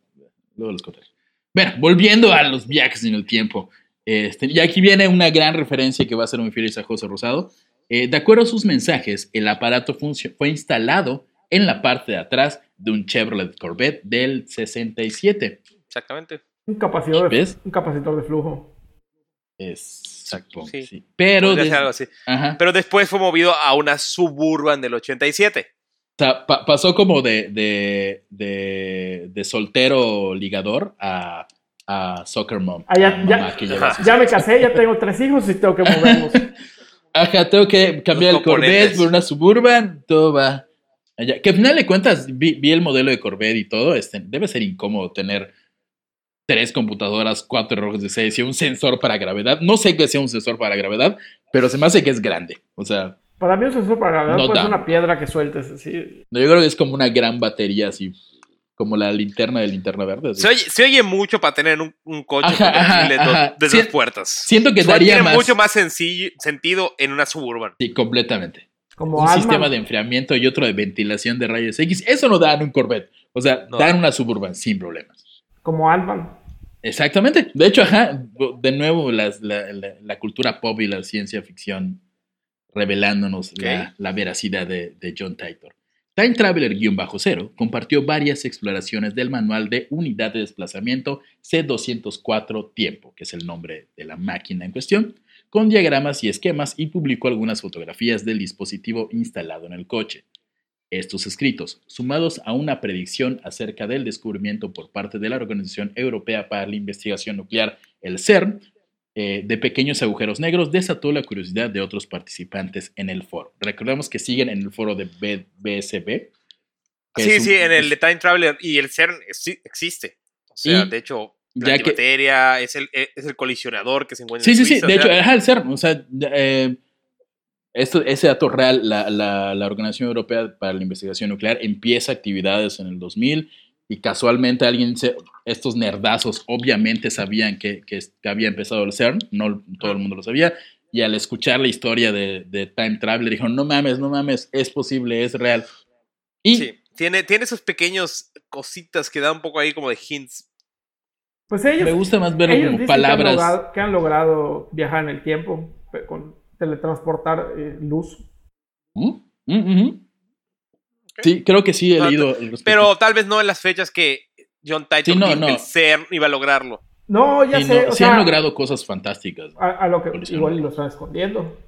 luego los contaré. Bueno, volviendo a los viajes en el tiempo. Este, y aquí viene una gran referencia que va a ser muy feliz a José Rosado. Eh, de acuerdo a sus mensajes, el aparato fue instalado en la parte de atrás de un Chevrolet Corvette del 67. Exactamente. Un capacitor, de, ¿Ves? un capacitor de flujo. Exacto. Sí. sí. Pero, algo así. después fue movido a una Suburban del 87. O sea, pa- pasó como de, de, de, de soltero ligador a, a soccer mom. Ah, ya- me casé, ya tengo tres hijos y tengo que moverlos. Ajá, tengo que cambiar Los el Corvette por una Suburban, todo va. allá. Que al final de cuentas, vi, vi el modelo de Corvette y todo, este, debe ser incómodo tener tres computadoras, cuatro relojes de seis y un sensor para gravedad. No sé que sea un sensor para gravedad, pero se me hace que es grande. O sea, Para mí un sensor para gravedad No puede ser da. una piedra que sueltes así. no, yo creo que es como una gran batería así, como la linterna de linterna verde. Se oye, se oye mucho para tener un, un coche Ajá, ajá, de, dos- ajá. de Sí, dos puertas. Siento que daría tiene más. mucho más sencillo, sentido en una Suburban. Sí, completamente. Como un sistema de enfriamiento y otro de ventilación de rayos X. Eso no dan un Corvette. O sea, No. dan una Suburban sin problemas. Como Altman. Exactamente. De hecho, ajá, de nuevo las- la, la- la cultura pop y la ciencia ficción revelándonos la veracidad de, de John Titor. Time Traveler-0 compartió varias exploraciones del manual de unidad de desplazamiento C204 Tiempo, que es el nombre de la máquina en cuestión, con diagramas y esquemas y publicó algunas fotografías del dispositivo instalado en el coche. Estos escritos, sumados a una predicción acerca del descubrimiento por parte de la Organización Europea para la Investigación Nuclear, el CERN, eh, de pequeños agujeros negros, desató la curiosidad de otros participantes en el foro. Recordemos que siguen en el foro de B- BSB. Sí, es un- sí, en el es- de Time Traveler y el CERN exi- existe. O sea, de hecho, la que- es el, e, es el colisionador que se encuentra Sí, en sí, sí. Suiza, De o hecho, sea, ajá, el CERN. O sea, eh, esto, ese dato real, la, la- la Organización Europea para la Investigación Nuclear empieza actividades en el 2000 y casualmente alguien, se- estos nerdazos obviamente sabían que, que había empezado el CERN, no todo el mundo lo sabía, y al escuchar la historia de, de Time Traveler dijeron, no mames, no mames, es posible, es real. Y sí, tiene, tiene esos pequeños cositas que dan un poco ahí como de hints. Pues ellos, me gusta más verlo como dicen que han, palabras. logrado, que han logrado viajar en el tiempo con teletransportar eh, luz. ¿Mm? ¿Mm? Sí, creo que sí he No, leído. respecto. Pero tal vez no en las fechas que John Titor Sí, no, dijo que no. el CERN iba a lograrlo. No, ya Sí, sé. no, o sí sea, han logrado cosas fantásticas. a, a lo que igual y lo están escondiendo.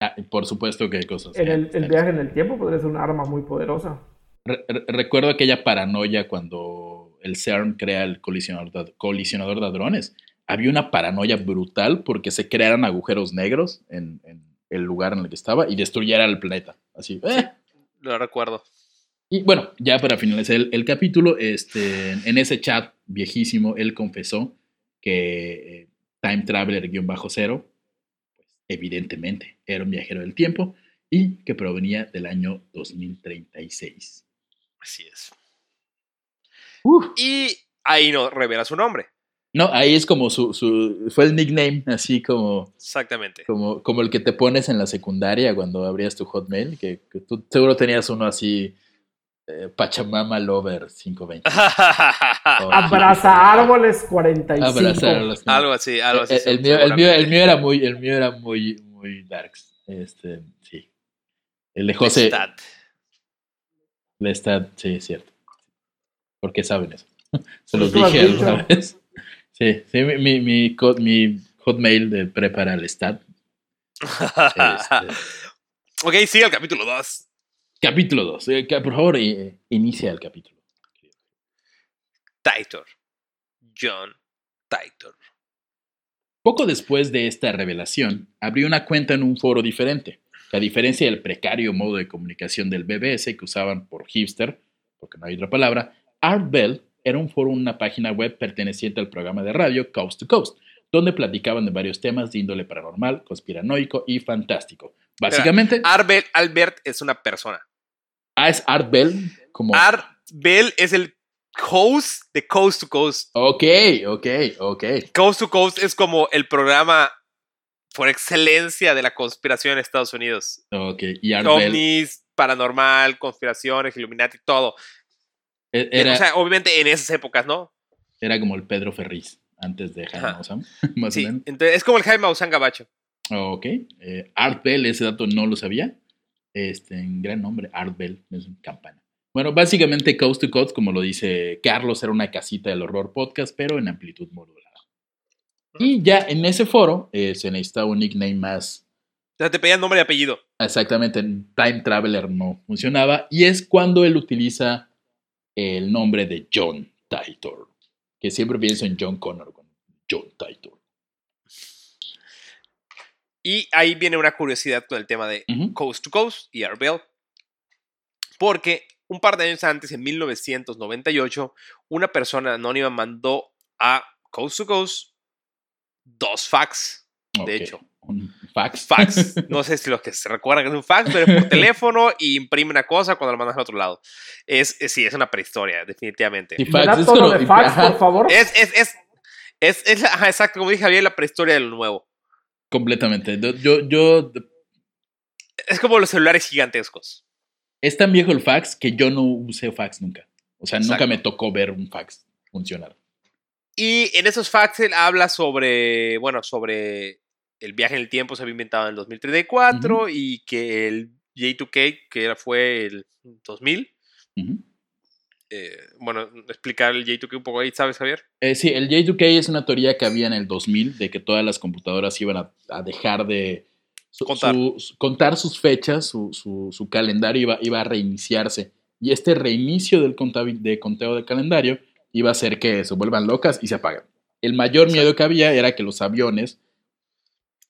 Ah, por supuesto que hay cosas. En el, el viaje en el tiempo podría ser un arma muy poderosa. Re- re- recuerdo aquella paranoia cuando el CERN crea el colisionador de, colisionador de hadrones. Había una paranoia brutal porque se crearan agujeros negros en, en el lugar en el que estaba y destruyera el planeta. Así. eh. Lo recuerdo. Y bueno, ya para finalizar el, el capítulo, este, en ese chat viejísimo, él confesó que eh, Time Traveler-0, pues, evidentemente, era un viajero del tiempo y que provenía del año 2036. Así es. Uf. Y ahí no revela su nombre. No, ahí es como su, su, fue el nickname, así como, Exactamente. como, como el que te pones en la secundaria cuando abrías tu hotmail, que, que tú seguro tenías uno así, eh, Pachamama Lover 520. Abraza árboles 45. Abrazar a los- algo así, algo así. el, el mío, el, mío, el mío era muy, el mío era muy, muy darks. Este, sí. El de José Lestat. Lestat, sí, es cierto. ¿Por qué saben eso? Se los Tú lo has dije alguna vez. Sí, sí, mi, mi, mi, co- mi hotmail de prepara Lestat. Este, ok, sigue el capítulo 2. capítulo 2. por favor, eh, inicia el capítulo. Titor. John Titor. Poco después de esta revelación, abrió una cuenta en un foro diferente, a diferencia del precario modo de comunicación del BBS que usaban por hipster, porque no hay otra palabra, Art Bell era un foro una página web perteneciente al programa de radio Coast to Coast, donde platicaban de varios temas de índole paranormal, conspiranoico y fantástico. Básicamente, Arbel Albert es una persona. ah, es Art Bell como... Art Bell es el host de Coast to Coast. Ok, ok, ok. Coast to Coast es como el programa por excelencia de la conspiración en Estados Unidos. Ok, y Art Bell ovnis, paranormal, conspiraciones, Illuminati, todo. E- era, o sea, obviamente en esas épocas, ¿no? era como el Pedro Ferriz, antes de Jaime. Maussan, más Sí. o menos. Entonces, es como el Jaime Maussan Gabacho. Ok. Eh, Art Bell, ese dato no lo sabía. Este, en gran nombre, Art Bell, es un campana. Bueno, básicamente Coast to Coast, como lo dice Carlos, era una casita del horror podcast, pero en amplitud modulada. Y ya en ese foro eh, se necesitaba un nickname más. O sea, te pedían nombre y apellido. Exactamente, en Time Traveler no funcionaba. Y es cuando él utiliza el nombre de John Titor. Que siempre pienso en John Connor con John Titor. Y ahí viene una curiosidad con el tema de. Coast to Coast y Arbel. Porque un par de años antes, en 1998, una persona anónima mandó a Coast to Coast dos fax. De hecho. Un fax. Fax. No sé si los que se recuerdan que es un fax, pero es por teléfono y imprime una cosa cuando lo mandas al otro lado. Es, es- sí, es una prehistoria, definitivamente. ¿Me fax, todo de fax, por favor? Es, es, es, es, es- ajá, exacto, como dije, había la prehistoria de lo nuevo. Completamente. Yo, yo, Es como los celulares gigantescos. es tan viejo el fax que yo no usé fax nunca. O sea, nunca me tocó ver un fax funcionar. Y en esos fax él habla sobre, bueno, sobre el viaje en el tiempo se había inventado en el 2034 y que el J2K, que era, fue el 2000, Ujú. eh, bueno, explicar el J2K un poco ahí, ¿sabes, Javier? Eh, sí, el J2K es una teoría que había en el 2000 de que todas las computadoras iban a, a dejar de su- Contar. su- contar sus fechas, su, su- calendario iba, iba a reiniciarse. Y este reinicio del de conteo de calendario iba a hacer que se vuelvan locas y se apaguen. El mayor miedo que había era que los aviones,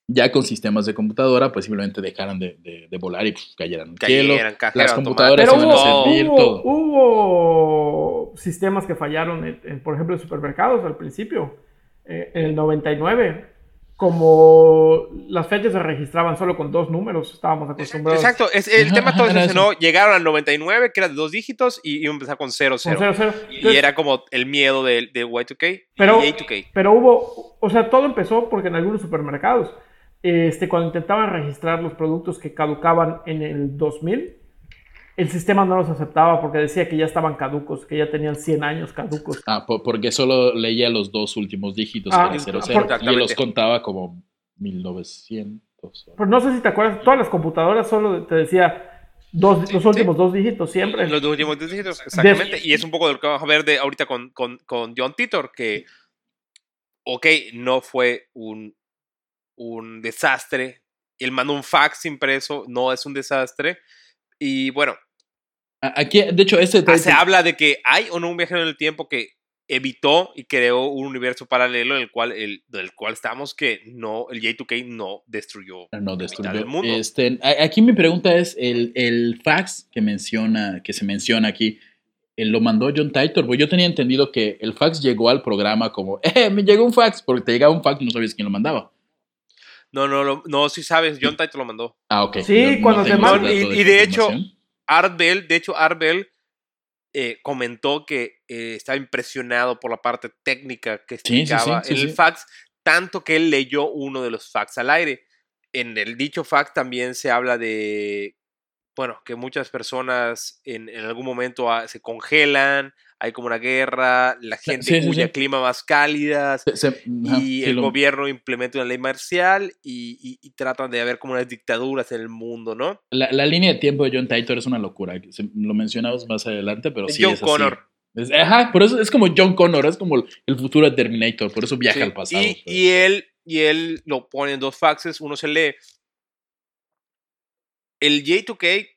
ya con sistemas de computadora, pues simplemente dejaran de, de- de volar y pues, cayeran al cielo. Las computadoras Pero iban a servir hubo- todo. hubo sistemas que fallaron, en, en, por ejemplo, en supermercados al principio, eh, en el 99. Como las fechas se registraban solo con dos números, estábamos acostumbrados. Exacto, es, el Ajá, tema todo ese, ¿no? Llegaron al 99, que era de dos dígitos, y iba a empezar con 0, Con 0. cero, cero. Y Entonces, era como el miedo de, de Y2K Pero- y J2K. Pero hubo, o sea, todo empezó porque en algunos supermercados, este, cuando intentaban registrar los productos que caducaban en el 2000, el sistema no los aceptaba porque decía que ya estaban caducos, que ya tenían 100 años caducos. Ah, po- porque solo leía los dos últimos dígitos, Ah, que era 00, por- y los contaba como 1900. Pero no sé si te acuerdas, todas las computadoras solo te decía dos, los últimos dos dígitos siempre. Los dos últimos dos dígitos, exactamente. Y es un poco de lo que vamos a ver de ahorita con, con, con John Titor, que, ok, no fue un, un desastre. Él mandó un fax impreso, no es un desastre. Y bueno, Aquí, de hecho, este ah, se habla de que hay o no un viajero en el tiempo que evitó y creó un universo paralelo en el cual, el, del cual estamos que no, el J2K no destruyó no destruyó. del mundo. Este, aquí mi pregunta es, el, el fax que menciona, que se menciona aquí, eh, ¿lo mandó John Titor? Pues yo tenía entendido que el fax llegó al programa como, ¡eh, me llegó un fax! Porque te llegaba un fax y no sabías quién lo mandaba. No, no, lo- no, sí sabes, John Titor lo mandó. Ah, ok. Sí, cuando te mandan- ese dato y- y de hecho. Art Bell, de hecho, Art Bell eh, comentó que eh, estaba impresionado por la parte técnica que Sí, sí, sí, explicaba sí, en el sí. fax, tanto que él leyó uno de los fax al aire. En el dicho fax también se habla de, bueno, que muchas personas en, en algún momento ah, se congelan, hay como una guerra, la gente sí, sí, huye sí. a clima más cálidas. Se- Y el lo- gobierno implementa una ley marcial y, y- y tratan de haber como unas dictaduras en el mundo, ¿no? La, la línea de tiempo de John Titor es una locura. Lo mencionamos más adelante, pero sí John es así. Connor. Es- ajá, por eso es como John Connor, es como el futuro de Terminator, por eso viaja al pasado. pues. Y, pero- y él, y él lo pone en dos faxes, uno se lee. El J2K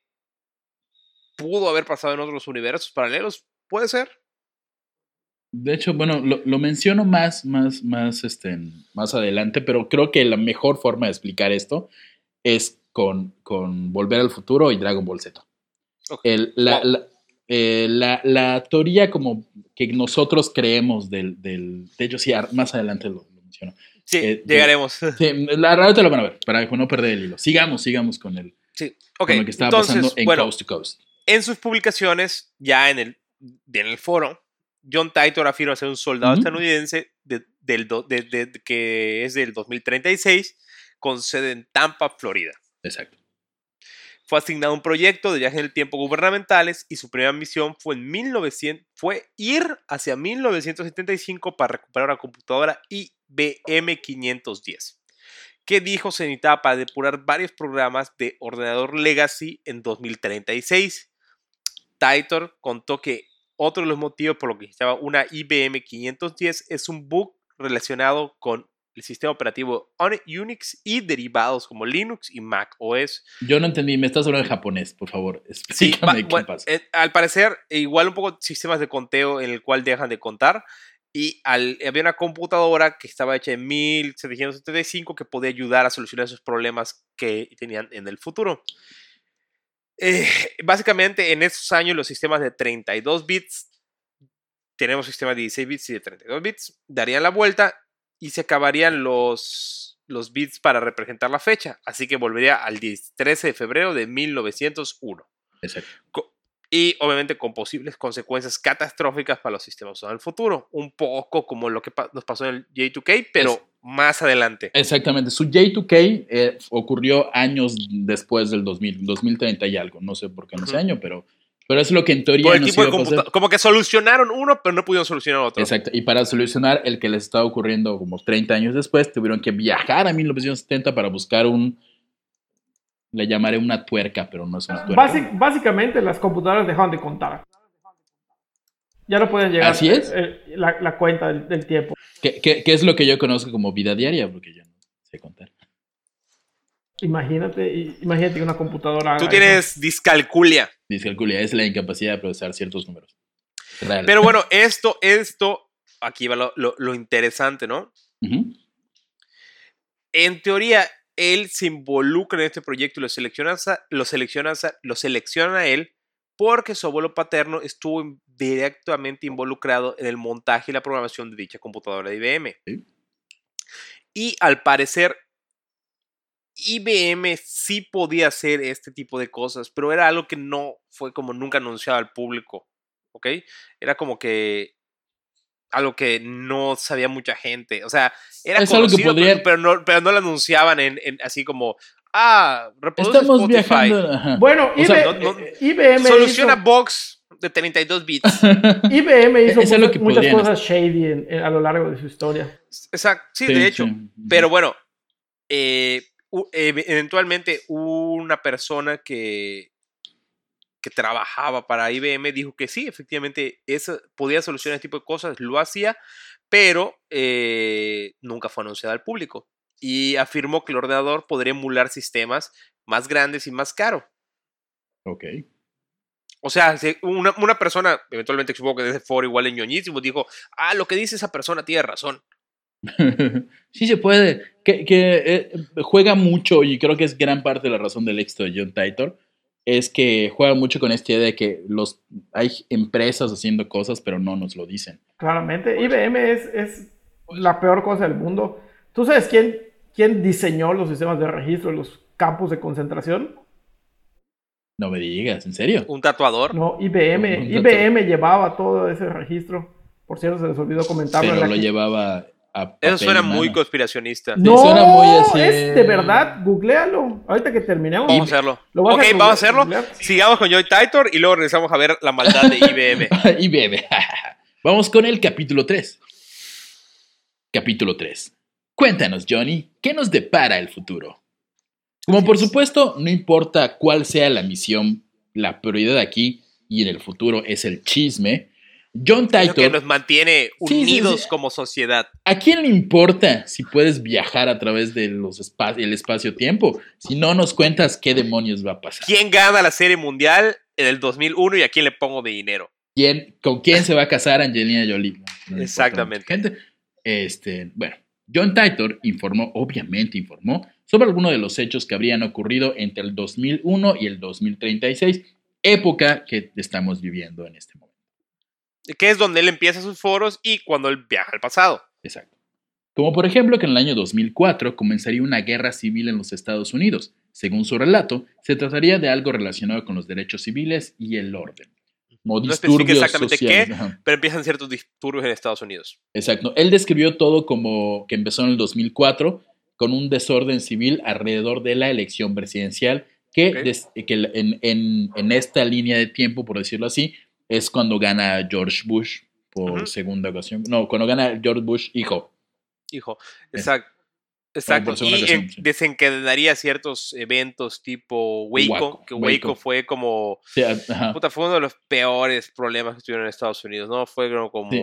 pudo haber pasado en otros universos paralelos, puede ser. De hecho, bueno, lo, lo menciono más, más, más, este, más adelante, pero creo que la mejor forma de explicar esto es con, con Volver al Futuro y Dragon Ball Z. El- la, Wow. la, eh, la- la teoría como que nosotros creemos del... del de hecho, sí, más adelante lo, lo menciono. Sí, Eh, llegaremos. Sí, la verdad te lo van a ver, para no perder el hilo. Sigamos, sigamos con, el, Sí, ok. con lo que estaba Entonces, pasando en bueno, Coast to Coast. en sus publicaciones, ya en el, en el foro, John Titor afirma ser un soldado estadounidense de- del do- de- de- de- que es del 2036, con sede en Tampa, Florida. Exacto. Fue asignado a un proyecto de viajes en el tiempo gubernamentales y su primera misión fue, en 1900, fue ir hacia 1975 para recuperar una computadora IBM 510, que dijo se necesitaba para depurar varios programas de ordenador legacy en 2036. Titor contó que otro de los motivos por lo que necesitaba una IBM 510 es un bug relacionado con el sistema operativo Unix y derivados como Linux y Mac OS. Yo no entendí, me estás hablando en japonés, por favor. Sí, eh, al parecer, igual un poco sistemas de conteo en el cual dejan de contar. Y había una computadora que estaba hecha en 1775 que podía ayudar a solucionar esos problemas que tenían en el futuro. Eh, básicamente, en esos años, los sistemas de 32 bits, tenemos sistemas de 16 bits y de 32 bits, darían la vuelta y se acabarían los, los bits para representar la fecha. Así que volvería al 13 de febrero de 1901. Exacto. Y obviamente con posibles consecuencias catastróficas para los sistemas en el futuro. Un poco como lo que nos pasó en el J2K, pero más adelante. Exactamente. Su J2K eh, ocurrió años después del 2000, 2030 y algo. No sé por qué en ese año, pero pero es lo que en teoría Como que solucionaron uno, pero no pudieron solucionar otro. Exacto. Y para solucionar el que les estaba ocurriendo como 30 años después, tuvieron que viajar a 1970 para buscar un. Le llamaré una tuerca, pero no es una tuerca. básicamente, las computadoras dejaron de contar. Ya no pueden llegar Así es. la, cuenta del, tiempo. ¿Qué, ¿Qué, qué, es lo que yo conozco como vida diaria? Porque yo no sé contar. Imagínate, imagínate que una computadora. Tú tienes discalculia. Discalculia es la incapacidad de procesar ciertos números. Pero bueno, esto, esto, aquí va lo, interesante, ¿no? En teoría, él se involucra en este proyecto y lo selecciona, lo selecciona, lo selecciona a él porque su abuelo paterno estuvo directamente involucrado en el montaje y la programación de dicha computadora de IBM. Y al parecer IBM sí podía hacer este tipo de cosas, pero era algo que no fue como nunca anunciado al público, ¿ok? Era como que algo que no sabía mucha gente, o sea, era conocido, pero, no, pero no lo anunciaban en, así como, ah, reproduce Estamos Spotify. Viajando. Bueno, IBM soluciona box de 32 bits. IBM hizo muchas, cosas shady a lo largo de su historia. Exacto, sí, de hecho, pero bueno, eh, eventualmente una persona que, que trabajaba para IBM dijo que sí, efectivamente, eso podía solucionar este tipo de cosas, lo hacía, pero eh, nunca fue anunciado al público. Y afirmó que el ordenador podría emular sistemas más grandes y más caros. Ok. O sea, una, una persona, eventualmente supongo que desde foro igual en ñoñísimo, dijo, ah, lo que dice esa persona tiene razón. sí se puede. Que, eh, juega mucho, y creo que es gran parte de la razón del éxito de John Titor, es que juega mucho con esta idea de que los, hay empresas haciendo cosas, pero no nos lo dicen. Claramente, IBM es, es la peor cosa del mundo. ¿Tú sabes quién, quién diseñó los sistemas de registro, los campos de concentración? No me digas, ¿en serio? ¿Un tatuador? No, IBM. IBM llevaba todo ese registro. Por cierto, se les olvidó comentarlo. Pero lo llevaba eso suena muy conspiracionista. No, suena muy así. es de verdad, googlealo. Ahorita que terminemos. Vamos a hacerlo. ok, vamos a hacerlo. Sigamos con Joy Titor y luego regresamos a ver la maldad de IBM. IBM. vamos con el capítulo 3. Capítulo 3. Cuéntanos, Johnny, ¿qué nos depara el futuro? Como por supuesto, no importa cuál sea la misión, la prioridad aquí y en el futuro es el chisme, John Titor. que nos mantiene unidos como sociedad. ¿A quién le importa si puedes viajar a través del espacio-tiempo? Si no nos cuentas qué demonios va a pasar. ¿Quién gana la serie mundial en el 2001 y a quién le pongo de dinero? ¿Quién, ¿Con quién se va a casar Angelina Jolie? Exactamente. Gente, este, bueno, John Titor informó, obviamente informó, sobre algunos de los hechos que habrían ocurrido entre el 2001 y el 2036, época que estamos viviendo en este momento que es donde él empieza sus foros y cuando él viaja al pasado. Exacto. Como por ejemplo que en el año 2004 comenzaría una guerra civil en los Estados Unidos. Según su relato, se trataría de algo relacionado con los derechos civiles y el orden. No disturbios exactamente qué, pero empiezan ciertos disturbios en Estados Unidos. Exacto. Él describió todo como que empezó en el 2004 con un desorden civil alrededor de la elección presidencial que, que en, en, en, esta línea de tiempo, por decirlo así, es cuando gana George Bush por segunda ocasión. No, cuando gana George Bush hijo. Hijo, exacto. Exacto, y en- desencadenaría ciertos eventos tipo Waco, Waco, que Waco, Waco. fue como, Sí, puta, fue uno de los peores problemas que tuvieron en Estados Unidos, ¿no? Fue como, Sí,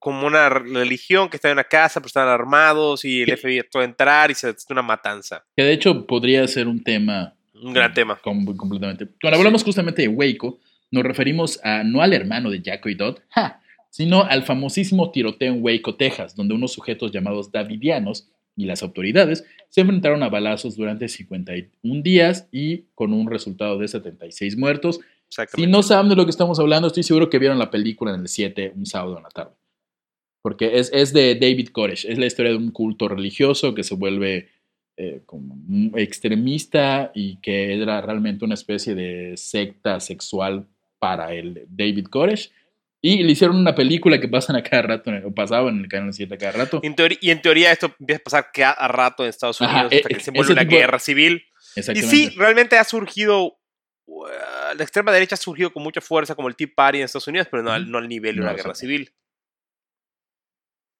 como, una religión que estaba en una casa, pero estaban armados y el FBI de entrar y se una matanza. Que de hecho podría ser un tema Un gran tema. Com- completamente. Cuando hablamos justamente de Waco, nos referimos a no al hermano de Jacko y Dot, ja, sino al famosísimo tiroteo en Waco, Texas, donde unos sujetos llamados Davidianos y las autoridades se enfrentaron a balazos durante 51 días y con un resultado de 76 muertos. Si no saben de lo que estamos hablando, estoy seguro que vieron la película en el 7 un sábado en la tarde. Porque es, es de David Koresh, es la historia de un culto religioso que se vuelve eh, como extremista y que era realmente una especie de secta sexual para el David Koresh. Y le hicieron una película que pasan a cada rato, o pasaba en el canal 7 a cada rato. En y en teoría esto empieza a pasar cada rato en Estados Ajá, Unidos e- hasta que se vuelve una tipo guerra civil. Y sí, realmente ha surgido. uh, la extrema derecha ha surgido con mucha fuerza como el Tea Party en Estados Unidos, pero no, al, Ujú. no al nivel de No, una guerra civil.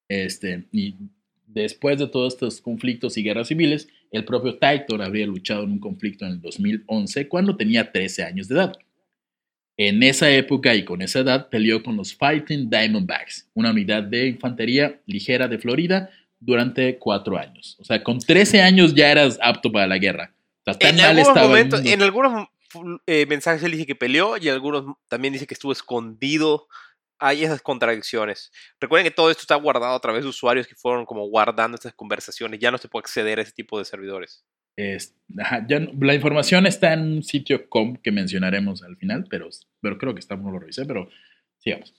Este, y después de todos estos conflictos y guerras civiles, el propio Titor habría luchado en un conflicto en el 2011 cuando tenía 13 años de edad. En esa época y con esa edad peleó con los Fighting Diamondbacks, una unidad de infantería ligera de Florida, durante cuatro años. O sea, con 13 años ya eras apto para la guerra. O sea, tan En mal algunos, estaba momentos, en algunos eh, mensajes él dice que peleó y algunos también dice que estuvo escondido. Hay esas contradicciones. Recuerden que todo esto está guardado a través de usuarios que fueron como guardando estas conversaciones. Ya no se puede acceder a ese tipo de servidores. Es- ajá, ya la información está en un sitio com que mencionaremos al final, pero, pero creo que está, no lo revisé, pero sigamos.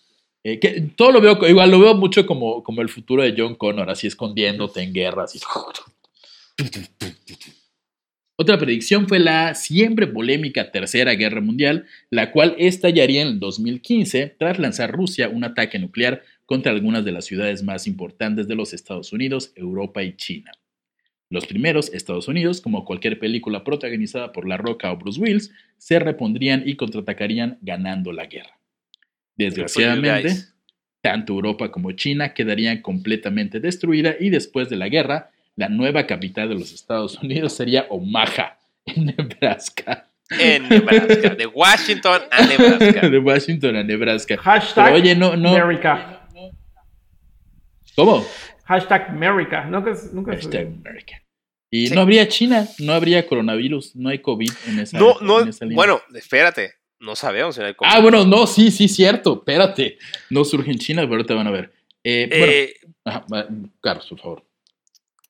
Eh, que, todo lo veo, igual lo veo mucho como, como el futuro de John Connor, así escondiéndote en guerras. y- Otra predicción fue la siempre polémica Tercera Guerra Mundial, la cual estallaría en el 2015 tras lanzar Rusia un ataque nuclear contra algunas de las ciudades más importantes de los Estados Unidos, Europa y China. Los primeros, Estados Unidos, como cualquier película protagonizada por La Roca o Bruce Willis, se repondrían y contraatacarían ganando la guerra. Desgraciadamente, tanto Europa como China quedarían completamente destruida y después de la guerra, la nueva capital de los Estados Unidos sería Omaha, en Nebraska. En Nebraska. De Washington a Nebraska. De Washington a Nebraska. Hashtag Pero oye, no, no. America. ¿Cómo? Hashtag America. Nunca, nunca Hashtag America. Y Sí. no habría China, no habría coronavirus, no hay COVID en esa, No, no, en esa línea. bueno, espérate. No sabemos en el Ah, bueno, no, sí, sí, cierto. Espérate. No surge en China, pero ahorita van a ver. Eh, bueno, Eh, ajá, Carlos, por favor.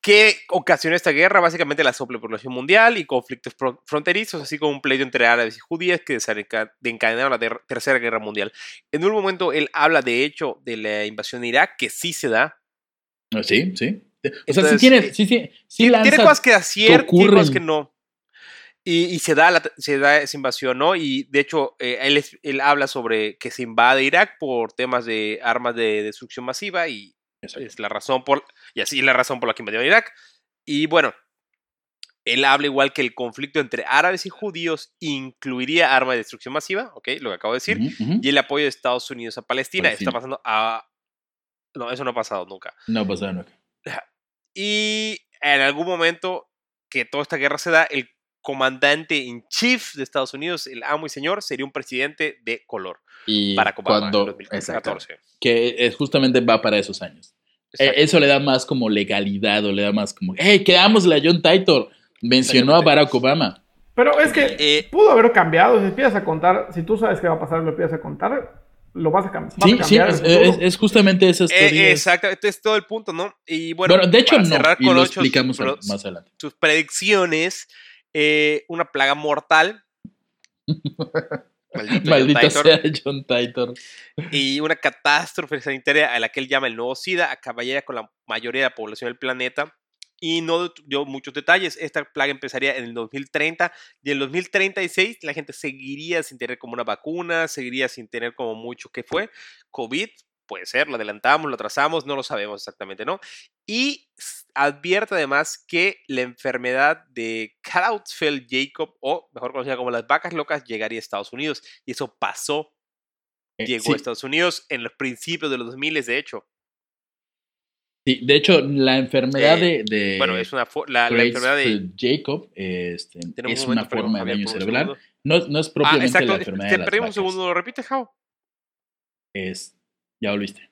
¿Qué ocasionó esta guerra? Básicamente la sobrepoblación mundial y conflictos fro- fronterizos, así como un pleito entre árabes y judías que desenca- encadenaron la ter- Tercera Guerra Mundial. En un momento él habla, de hecho, de la invasión de Irak, que sí se da. Ah, Sí, sí. O sea, Entonces, sí tiene, eh, sí, sí, sí Tiene lanza- cosas que aciertan, tiene cosas que no. Y, y se, da la- se da esa invasión, ¿no? Y de hecho, eh, él, él habla sobre que se invade Irak por temas de armas de destrucción masiva y Exacto. es la razón por y así es la razón por la que invadieron Irak y bueno él habla igual que el conflicto entre árabes y judíos incluiría armas de destrucción masiva ok lo que acabo de decir y el apoyo de Estados Unidos a Palestina, Palestina. está pasando a no eso no ha pasado nunca No pasa nada. y en algún momento que toda esta guerra se da el comandante en chief de Estados Unidos el amo y señor sería un presidente de color Y Barack Obama en cuando, exacto, 2014 que es, justamente va para esos años. Eh, Exacto. eso le da más como legalidad o le da más como, hey, quedámosle a John Titor. Mencionó a Exactamente. Barack Obama. Pero es que Eh, pudo haber cambiado. Si empiezas a contar, si tú sabes qué va a pasar, lo empiezas a contar, lo vas a, cam- vas a Sí, cambiar. sí, es, futuro. es- es justamente esas Eh, teorías. exacto, este es todo el punto, ¿no? Y bueno, bueno, de hecho para no, cerrar y lo ocho, explicamos más adelante. sus predicciones, eh, una plaga mortal. Maldito John sea John Titor. Y una catástrofe sanitaria a la que él llama el nuevo SIDA, acabaría con la mayoría de la población del planeta. Y no dio muchos detalles. Esta plaga empezaría en el 2030 y en el 2036 la gente seguiría sin tener como una vacuna, seguiría sin tener como mucho que fue. COVID, puede ser, lo adelantamos, lo atrasamos, no lo sabemos exactamente, ¿no? Y advierte además que la enfermedad de Creutzfeldt-Jacob, o mejor conocida como las vacas locas, llegaría a Estados Unidos. Y eso pasó Eh, llegó sí, a Estados Unidos en los principios de los 2000, de hecho. Sí, de hecho, la enfermedad Eh, de, de Bueno, es una la, la enfermedad de. Creutzfeldt-Jakob este, es un una forma de daño cerebral. No, no es Ah, propiamente exacto. la enfermedad Te de las perdimos un segundo. ¿Lo repites, Jao? Es, ya volviste.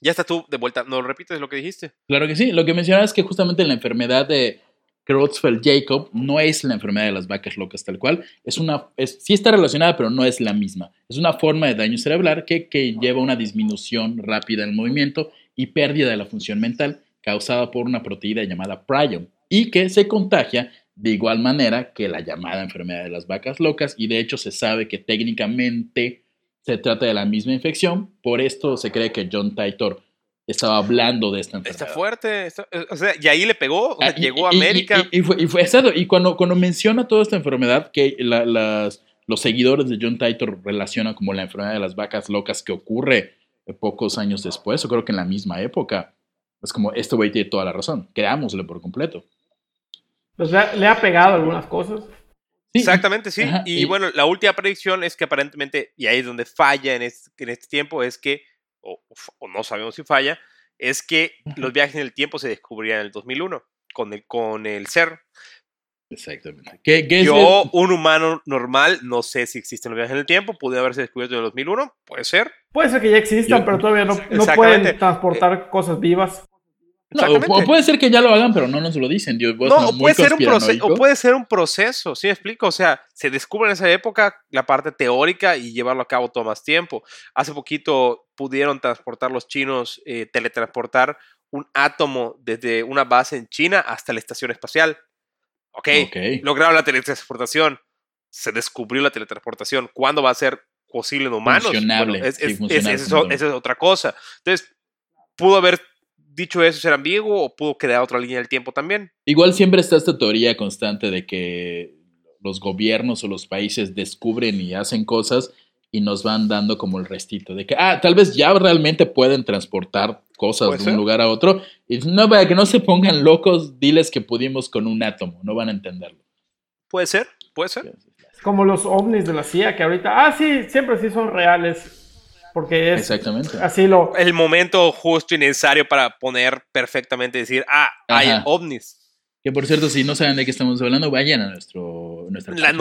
Ya estás tú de vuelta. ¿No lo repites lo que dijiste? Claro que sí. Lo que mencionaba es que justamente la enfermedad de Creutzfeldt-Jakob no es la enfermedad de las vacas locas tal cual. Es una, es, sí está relacionada, pero no es la misma. Es una forma de daño cerebral que, que lleva una disminución rápida del movimiento y pérdida de la función mental causada por una proteína llamada prion y que se contagia de igual manera que la llamada enfermedad de las vacas locas y de hecho se sabe que técnicamente se trata de la misma infección. Por esto se cree que John Titor estaba hablando de esta enfermedad. Está fuerte. está- eh, o sea, y ahí le pegó. o sea, Ah, y- llegó a y- América. Y, y fue, y fue- exacto, y cuando, cuando menciona toda esta enfermedad, que la- las, los seguidores de John Titor relacionan como la enfermedad de las vacas locas que ocurre pocos años después, o creo que en la misma época, es como, este güey tiene toda la razón, creámosle por completo. Pues le, ha- le ha pegado algunas cosas. Sí, Exactamente, sí. Ajá, y, y- bueno, la última predicción es que aparentemente, y ahí es donde falla en este, en este tiempo, es que, o, o no sabemos si falla, es que los viajes en el tiempo se descubrirían en el 2001 con el, con el ser. Exactamente. ¿Qué, qué es Yo, un humano normal, no sé si existen los viajes en el tiempo, puede haberse descubierto en el 2001, puede ser. Puede ser que ya existan, Yo- pero todavía no, pueden transportar cosas vivas. O, puede ser que ya lo hagan, pero no nos lo dicen. Dios, vos No, no, o puede, ser un proceso, o puede ser un proceso, ¿sí me explico? O sea, se descubre en esa época la parte teórica y llevarlo a cabo toma más tiempo. Hace poquito pudieron transportar los chinos, eh, teletransportar un átomo desde una base en China hasta la estación espacial. Ok, Ok. lograron la teletransportación, se descubrió la teletransportación. ¿Cuándo va a ser posible en humanos? Funcionable, Bueno, es, sí, es- es- funcional, eso- funcional. eso es otra cosa. Entonces, pudo haber dicho eso ser ambiguo o pudo quedar otra línea del tiempo también. Igual siempre está esta teoría constante de que los gobiernos o los países descubren y hacen cosas y nos van dando como el restito de que, ah, tal vez ya realmente pueden transportar cosas de ser. un lugar a otro. Y no, para que no se pongan locos, diles que pudimos con un átomo, no van a entenderlo. Puede ser, puede ser. Como los ovnis de la CIA, que ahorita, ah, sí, siempre sí son reales. Porque es Exactamente. así lo. el momento justo y necesario para poner perfectamente decir, ah, hay ovnis. Que por cierto, si no saben de qué estamos hablando, vayan a nuestro, nuestra La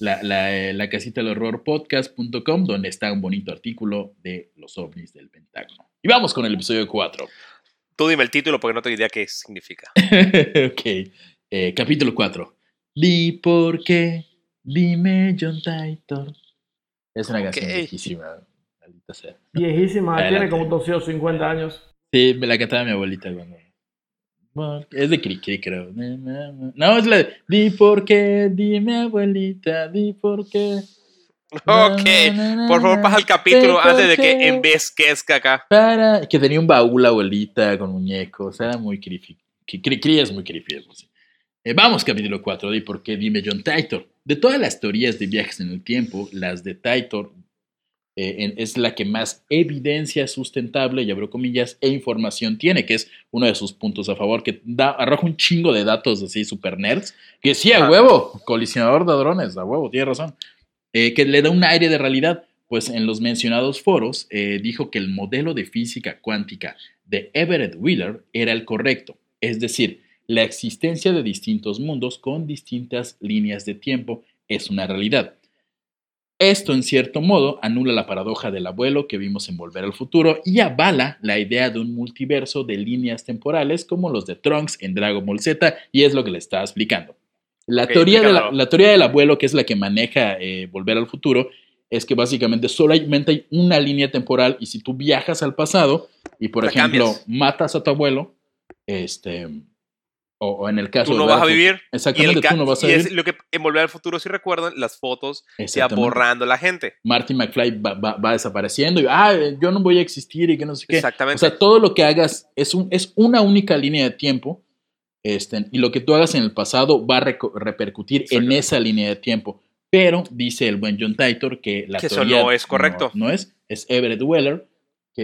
la, la, eh, la casita del horror podcast.com, donde está un bonito artículo de los ovnis del Pentágono. Y vamos con el episodio 4. Tú dime el título porque no tengo idea qué significa. ok. Eh, capítulo 4. Di por qué, dime John Titor. Es una canción viejísima. maldita sea. Viejísima, Adelante. tiene como 250 años. Sí, me la cantaba mi abuelita cuando. Bueno, Es de Cricri, creo. No, es la de. Di por qué, dime abuelita, di por qué. Ok, por favor, pasa el capítulo antes de que envejezca acá. Para. Que tenía un baúl abuelita con muñecos. Era muy creepy. Cricri es muy creepy. eso sí. Eh, vamos, capítulo 4. Di por qué, dime John Titor. De todas las teorías de viajes en el tiempo, las de Titor eh, en- es la que más evidencia sustentable, y abro comillas, e información tiene, que es uno de sus puntos a favor, que da, arroja un chingo de datos así super nerds, que sí, a huevo, colisionador de hadrones, a huevo, tiene razón, eh, que le da un aire de realidad. Pues en los mencionados foros eh, dijo que el modelo de física cuántica de Everett Wheeler era el correcto, es decir, la existencia de distintos mundos con distintas líneas de tiempo es una realidad. Esto, en cierto modo, anula la paradoja del abuelo que vimos en Volver al Futuro y avala la idea de un multiverso de líneas temporales como los de Trunks en Dragon Ball Z, y es lo que le estaba explicando. La, teoría, de la, teoría del abuelo, que es la que maneja eh, Volver al Futuro, es que básicamente solamente hay una línea temporal y si tú viajas al pasado y, por La ejemplo, cambias. matas a tu abuelo, este, o, en el caso Tú de no Volver vas a vivir. Exactamente, tú no vas a y es vivir. lo que en Volver al Futuro, si recuerdan, las fotos se va borrando la gente. Marty McFly va, va- va desapareciendo y ah, yo no voy a existir y que no sé qué. Exactamente. O sea, todo lo que hagas es, un, es una única línea de tiempo este, y lo que tú hagas en el pasado va a repercutir en esa línea de tiempo. Pero dice el buen John Titor que la Que eso teoría no es correcto. No, no es, es Everett Weller,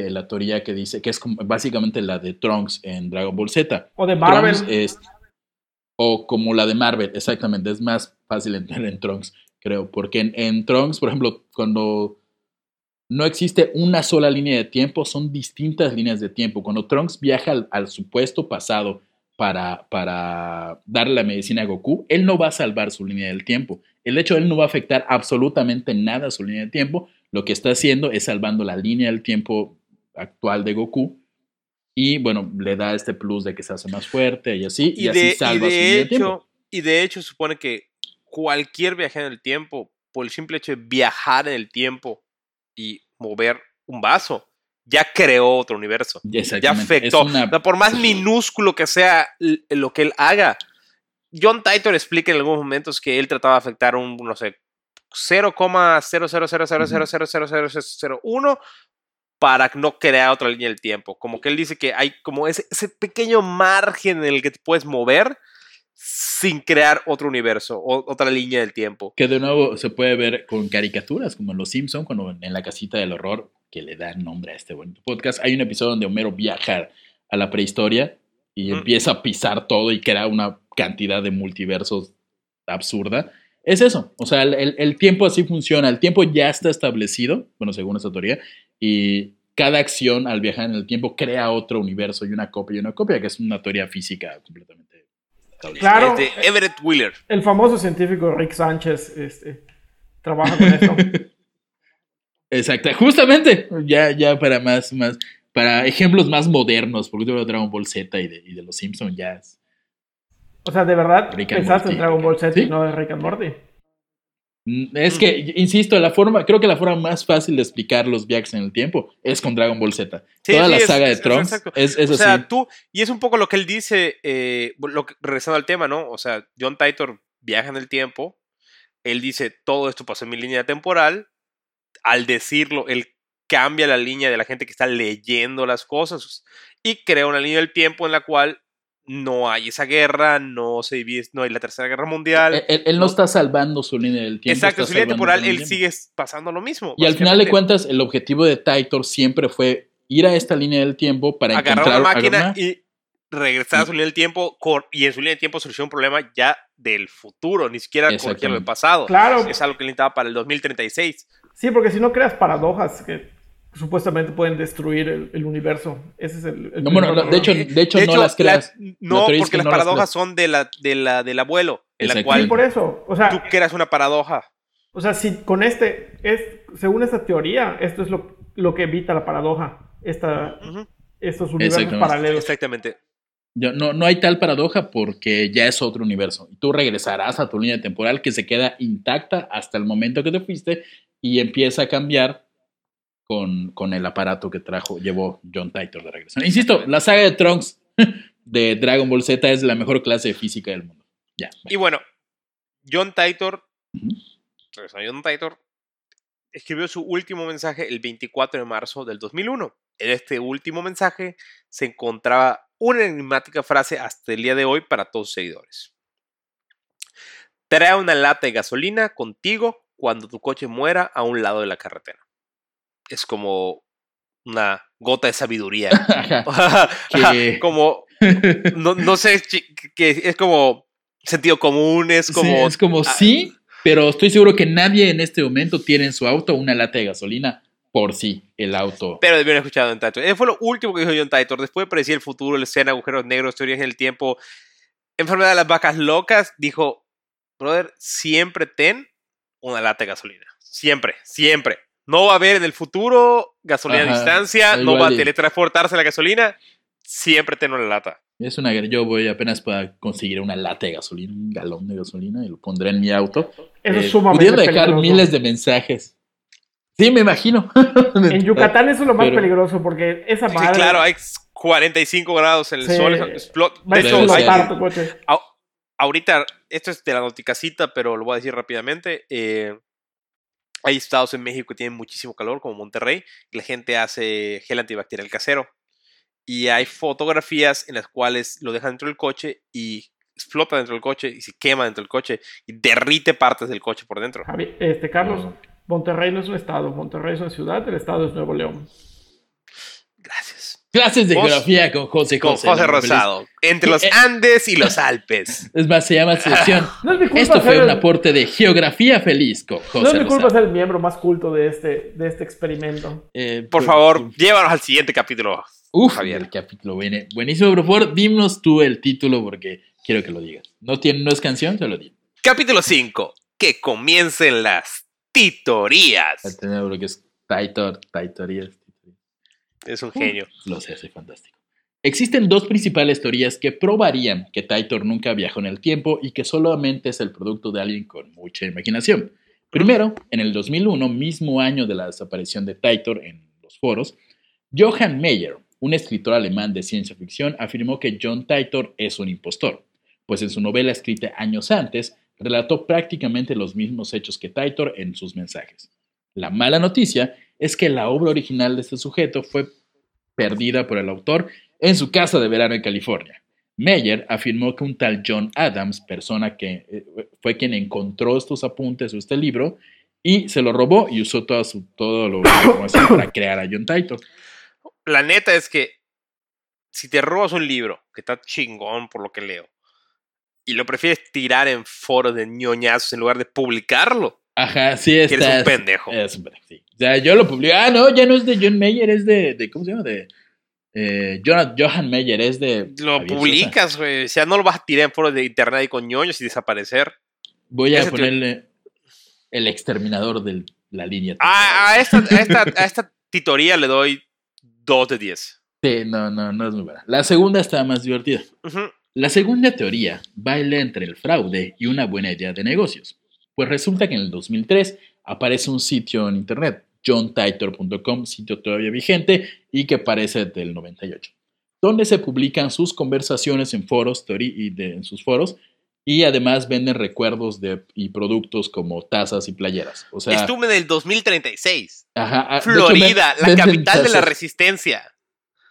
que la teoría que dice, que es como- básicamente la de Trunks en Dragon Ball Z. O de Marvel. Es- o como la de Marvel, exactamente, es más fácil entrar en Trunks, creo, porque en, en Trunks, por ejemplo, cuando no existe una sola línea de tiempo, son distintas líneas de tiempo. Cuando Trunks viaja al, supuesto pasado para, para darle la medicina a Goku, él no va a salvar su línea del tiempo. El hecho de él no va a afectar absolutamente nada a su línea de tiempo. Lo que está haciendo es salvando la línea del tiempo actual de Goku. Y bueno, le da este plus de que se hace más fuerte y así, y, así salva su línea de tiempo. Y de hecho, supone que cualquier viaje en el tiempo, por el simple hecho de viajar en el tiempo y mover un vaso, ya creó otro universo. Ya afectó. por más minúsculo que sea lo que él haga. John Titor explica en algunos momentos que él trataba de afectar un, no sé, 0,000000001 para no crear otra línea del tiempo. Como que él dice que hay como ese, ese pequeño margen en el que te puedes mover sin crear otro universo o otra línea del tiempo. Que de nuevo se puede ver con caricaturas como en Los Simpson cuando en la casita del horror, que le da nombre a este bonito podcast, hay un episodio donde Homero viaja a la prehistoria y empieza a pisar todo y crea una cantidad de multiversos absurda. Es eso, o sea, el, el tiempo así funciona, el tiempo ya está establecido, bueno, según esta teoría, y cada acción al viajar en el tiempo crea otro universo y una copia y una copia, que es una teoría física completamente Claro. de Everett Wheeler. El famoso científico Rick Sánchez este, trabaja con esto. Exacto, justamente, ya, ya para más, más, para ejemplos más modernos, porque de Dragon Ball Z y de, y de los Simpsons ya es. O sea, de verdad pensaste en Dragon Ball Z y no de Rick and Morty. Mm, es que, insisto, la forma, creo que la forma más fácil de explicar los viajes en el tiempo es con Dragon Ball Z. Toda la saga de Trunks es, es, o sea, tú, y es un poco lo que él dice, eh, lo regresando al tema, ¿no? O sea, John Titor viaja en el tiempo, él dice, todo esto pasó en mi línea temporal, al decirlo, él cambia la línea de la gente que está leyendo las cosas y crea una línea del tiempo en la cual no hay esa guerra, no se divide, no hay la tercera guerra mundial. Él, no, está salvando su línea del tiempo. Exacto, su línea temporal, él sigue pasando lo mismo. Y al final de cuentas, el objetivo de Titor siempre fue ir a esta línea del tiempo para agarrar una máquina y regresar a su línea del tiempo y en su línea de tiempo solucionar un problema ya del futuro, ni siquiera corregir lo pasado. Claro. Es algo que necesitaba para el 2036. Sí, porque si no creas paradojas que supuestamente pueden destruir el, universo. Ese es el. no, bueno, de, hecho, de, hecho, no las creas. no, porque las paradojas son de la, de la, del abuelo, en la cual. Sí, por eso. O sea, tú creas una paradoja. O sea, si con este, es, según esta teoría, esto es lo, lo que evita la paradoja. Esta, Estos universos paralelos. Exactamente. no, no hay tal paradoja porque ya es otro universo. Y tú regresarás a tu línea temporal que se queda intacta hasta el momento que te fuiste y empieza a cambiar con, con el aparato que trajo, llevó John Titor de regreso. Insisto, la saga de Trunks de Dragon Ball Z es la mejor clase de física del mundo. Ya. Y bueno, John Titor, John Titor, escribió su último mensaje el 24 de marzo del 2001. En este último mensaje se encontraba una enigmática frase hasta el día de hoy para todos sus seguidores. Trae una lata de gasolina contigo cuando tu coche muera a un lado de la carretera es como una gota de sabiduría. como, no, sé, que es como sentido común, es como... es como, sí, pero estoy seguro que nadie en este momento tiene en su auto una lata de gasolina por sí, el auto. Pero debieron escuchado en Titor. Fue lo último que dijo John Titor. Después de el futuro, el escena, agujeros negros, teorías en el tiempo, enfermedad de las vacas locas, dijo, brother, siempre ten una lata de gasolina. Siempre, siempre. No va a haber en el futuro gasolina a distancia, no va a teletransportarse la gasolina, siempre tengo la lata. Es una yo voy apenas para conseguir una lata de gasolina, un galón de gasolina y lo pondré en mi auto. Eso es eh, sumamente dejar miles de mensajes. Sí, me imagino. en Yucatán eso es lo más peligroso porque esa madre... Sí, claro, hay 45 grados en el sol. Explota. ahorita, esto es de la noticacita, pero lo voy a decir rápidamente. Eh, hay estados en México que tienen muchísimo calor, como Monterrey, y la gente hace gel antibacterial casero. Y hay fotografías en las cuales lo dejan dentro del coche y explota dentro del coche y se quema dentro del coche y derrite partes del coche por dentro. Este, Carlos, Monterrey no es un estado, Monterrey es una ciudad, el estado es Nuevo León. Gracias. Clases de Vos- geografía con José Con José. José ¿no? Rosado. Entre los Eh, Andes y los Alpes. Es más, se llama sección. No es mi culpa Esto fue un aporte de geografía feliz con José No es mi culpa Rosado. ser el miembro más culto de este, de este experimento. Eh, Por pues, favor, llévanos al siguiente capítulo. Uf, Javier. el capítulo viene buenísimo, pero por favor, dinos tú el título porque quiero que lo digas. No, tiene, no es canción, se lo digo. Capítulo 5. Que comiencen las titorías. Al tener lo que es Taitor, Taitorías. Es un genio. Lo sé, soy fantástico. Existen dos principales teorías que probarían que Taitor nunca viajó en el tiempo y que solamente es el producto de alguien con mucha imaginación. Primero, en el 2001, mismo año de la desaparición de Taitor en los foros, Johann Meyer, un escritor alemán de ciencia ficción, afirmó que John Taitor es un impostor, pues en su novela escrita años antes, relató prácticamente los mismos hechos que Taitor en sus mensajes. La mala noticia es que la obra original de este sujeto fue perdida por el autor en su casa de verano en California. Meyer afirmó que un tal John Adams, persona que eh, fue quien encontró estos apuntes o este libro, y se lo robó y usó toda su, todo lo para crear a John Titor. La neta es que si te robas un libro que está chingón por lo que leo y lo prefieres tirar en foros de ñoñazos en lugar de publicarlo, Ajá, sí, está. eres un pendejo. Es un pendejo, sí. O sea, yo lo publiqué. Ah, no, ya no es de John Mayer, es de. de ¿Cómo se llama? De. Eh, Jonah- Johan Meyer, es de. Lo Javier publicas, güey. O sea, no lo vas a tirar en foros de internet y con ñoños y desaparecer. Voy a Ese ponerle. El exterminador de la línea. A, a esta, a, esta, a esta titoría le doy 2 de 10. Sí, no, no, no es muy buena. La segunda está más divertida. La segunda teoría baila entre el fraude y una buena idea de negocios. Pues resulta que en el 2003 aparece un sitio en internet, johntitor.com, sitio todavía vigente y que parece del 98, donde se publican sus conversaciones en foros y de- en sus foros y además venden recuerdos de, y productos como tazas y playeras. O sea, Estuve en el 2036. ajá, ah, hecho, Florida, ven- la capital de la tazas. resistencia.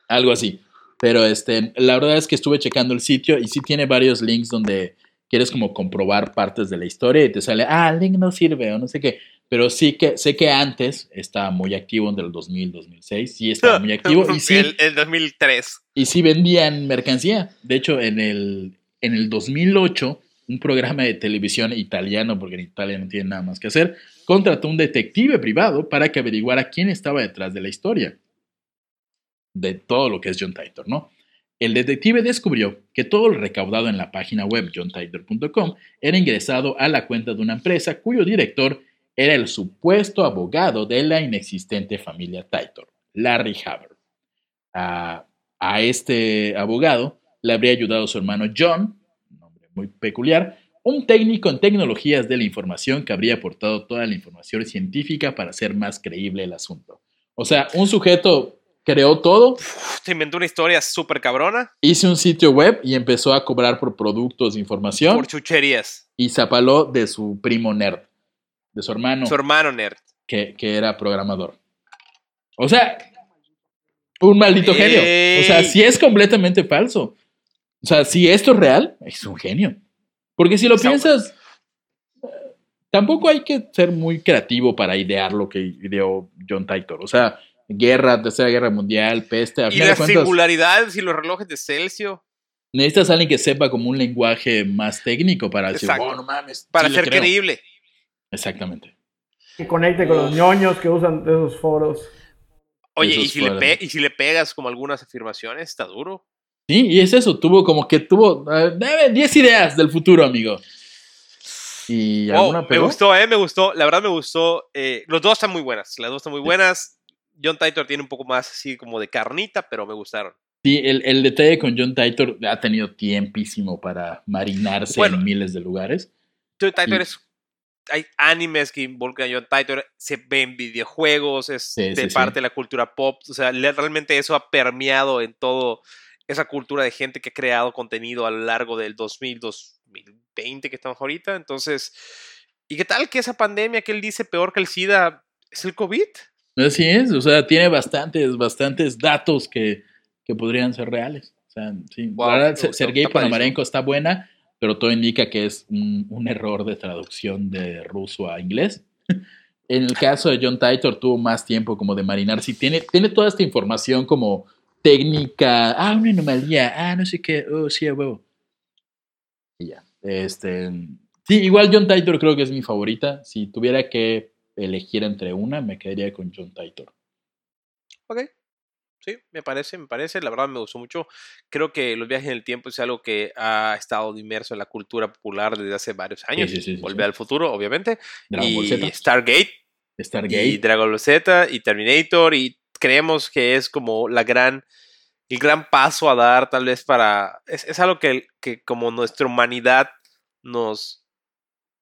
Algo así. Pero este, la verdad es que estuve checando el sitio y sí tiene varios links donde quieres como comprobar partes de la historia y te sale, ah, link no sirve o no sé qué. Pero sí que sé que antes estaba muy activo en el 2000, 2006, sí estaba muy activo y sí, El, el 2003. y sí vendían mercancía. De hecho, en el, en el 2008, un programa de televisión italiano, porque en Italia no tiene nada más que hacer, contrató un detective privado para que averiguara quién estaba detrás de la historia. De todo lo que es John Titor, ¿no? El detective descubrió que todo lo recaudado en la página web johntitor.com era ingresado a la cuenta de una empresa cuyo director era el supuesto abogado de la inexistente familia Titor, Larry Haber. A, a este abogado le habría ayudado su hermano John, un nombre muy peculiar, un técnico en tecnologías de la información que habría aportado toda la información científica para hacer más creíble el asunto. O sea, un sujeto creó todo, Uf, te inventó una historia súper cabrona hizo un sitio web y empezó a cobrar por productos de información por chucherías. y se apaló de su primo nerd, de su hermano Su hermano nerd. que, que era programador. O sea, un maldito genio. O sea, si es completamente falso. O sea, si esto es real, es un genio. Porque si lo piensas, eh, tampoco hay que ser muy creativo para idear lo que ideó John Titor. O sea, guerra, tercera guerra mundial, peste, a Y las cuentas, singularidades y los relojes de Celsius. necesitas a alguien que sepa como un lenguaje más técnico para decir, Exacto. oh, no mames. Para sí ser creo". creíble. Exactamente. Que conecte con los ñoños que usan de esos foros. Oye, y si, le fuera. pe- y si le pegas como algunas afirmaciones, está duro. Sí, y es eso, tuvo como que tuvo eh, debe, 10 ideas del futuro, amigo. ¿Y Wow, alguna me pegó? gustó, eh, me gustó. La verdad me gustó. eh, los dos están muy buenas. Las dos están muy buenas. John Titor tiene un poco más así como de carnita, pero me gustaron. Sí, el, el detalle con John Titor ha tenido tiempísimo para marinarse Bueno. en miles de lugares. John Titor Y- es. Hay animes que involucran a John Titor, se ven videojuegos, es Sí, de sí, sí. parte de la cultura pop. O sea, realmente eso ha permeado en todo esa cultura de gente que ha creado contenido a lo largo del 2000, 2020 que estamos ahorita. Entonces, ¿y qué tal que esa pandemia que él dice peor que el SIDA es el COVID? Así es, o sea, tiene bastantes, bastantes datos que, que podrían ser reales. O sea, sí, Wow, la verdad, Sergei. Ponomarenko está buena, pero todo indica que es un, un error de traducción de ruso a inglés. En el caso de John Titor tuvo más tiempo como de marinar. Sí, tiene, tiene toda esta información como técnica, ah, una anomalía, ah, no sé qué, oh, sí, a huevo. Y ya. Este, sí, igual John Titor creo que es mi favorita. Si tuviera que elegir entre una, me quedaría con John Titor. Ok. Sí, me parece, me parece. La verdad me gustó mucho. Creo que los viajes en el tiempo es algo que ha estado inmerso en la cultura popular desde hace varios años. sí, sí, sí, Volver al futuro, obviamente. Dragon Ball y Z. Stargate. Stargate. Y Dragon Ball Z y Terminator. Y creemos que es como la gran, el gran paso a dar, tal vez para. Es, es algo que, que como nuestra humanidad nos,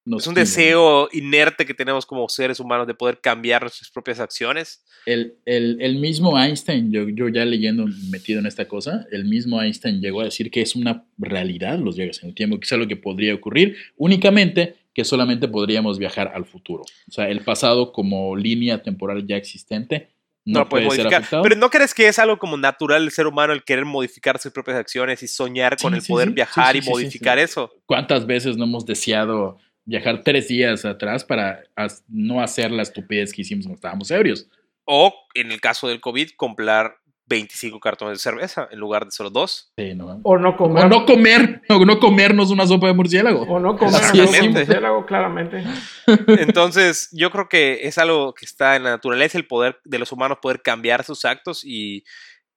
nos es un deseo inerte que tenemos como seres humanos de poder cambiar nuestras propias acciones. El, el- el mismo Einstein, yo, yo ya leyendo, metido en esta cosa, el mismo Einstein llegó a decir que es una realidad los viajes en el tiempo, que es algo que podría ocurrir, únicamente que solamente podríamos viajar al futuro. O sea, el pasado como línea temporal ya existente No, no, puede ser modificar. afectado. Pero ¿no crees que es algo como natural del ser humano el querer modificar sus propias acciones y soñar con el sí, poder sí, viajar y modificar eso? ¿Cuántas veces no hemos deseado viajar tres días atrás para no hacer la estupidez que hicimos cuando estábamos ebrios? O, en el caso del COVID, comprar 25 cartones de cerveza en lugar de solo dos. Sí, no. O no comer. O no comer, o no comernos una sopa de murciélago. O no comer Así algo es con simple. murciélago, claramente. Entonces, yo creo que es algo que está en la naturaleza, el poder de los humanos poder cambiar sus actos y,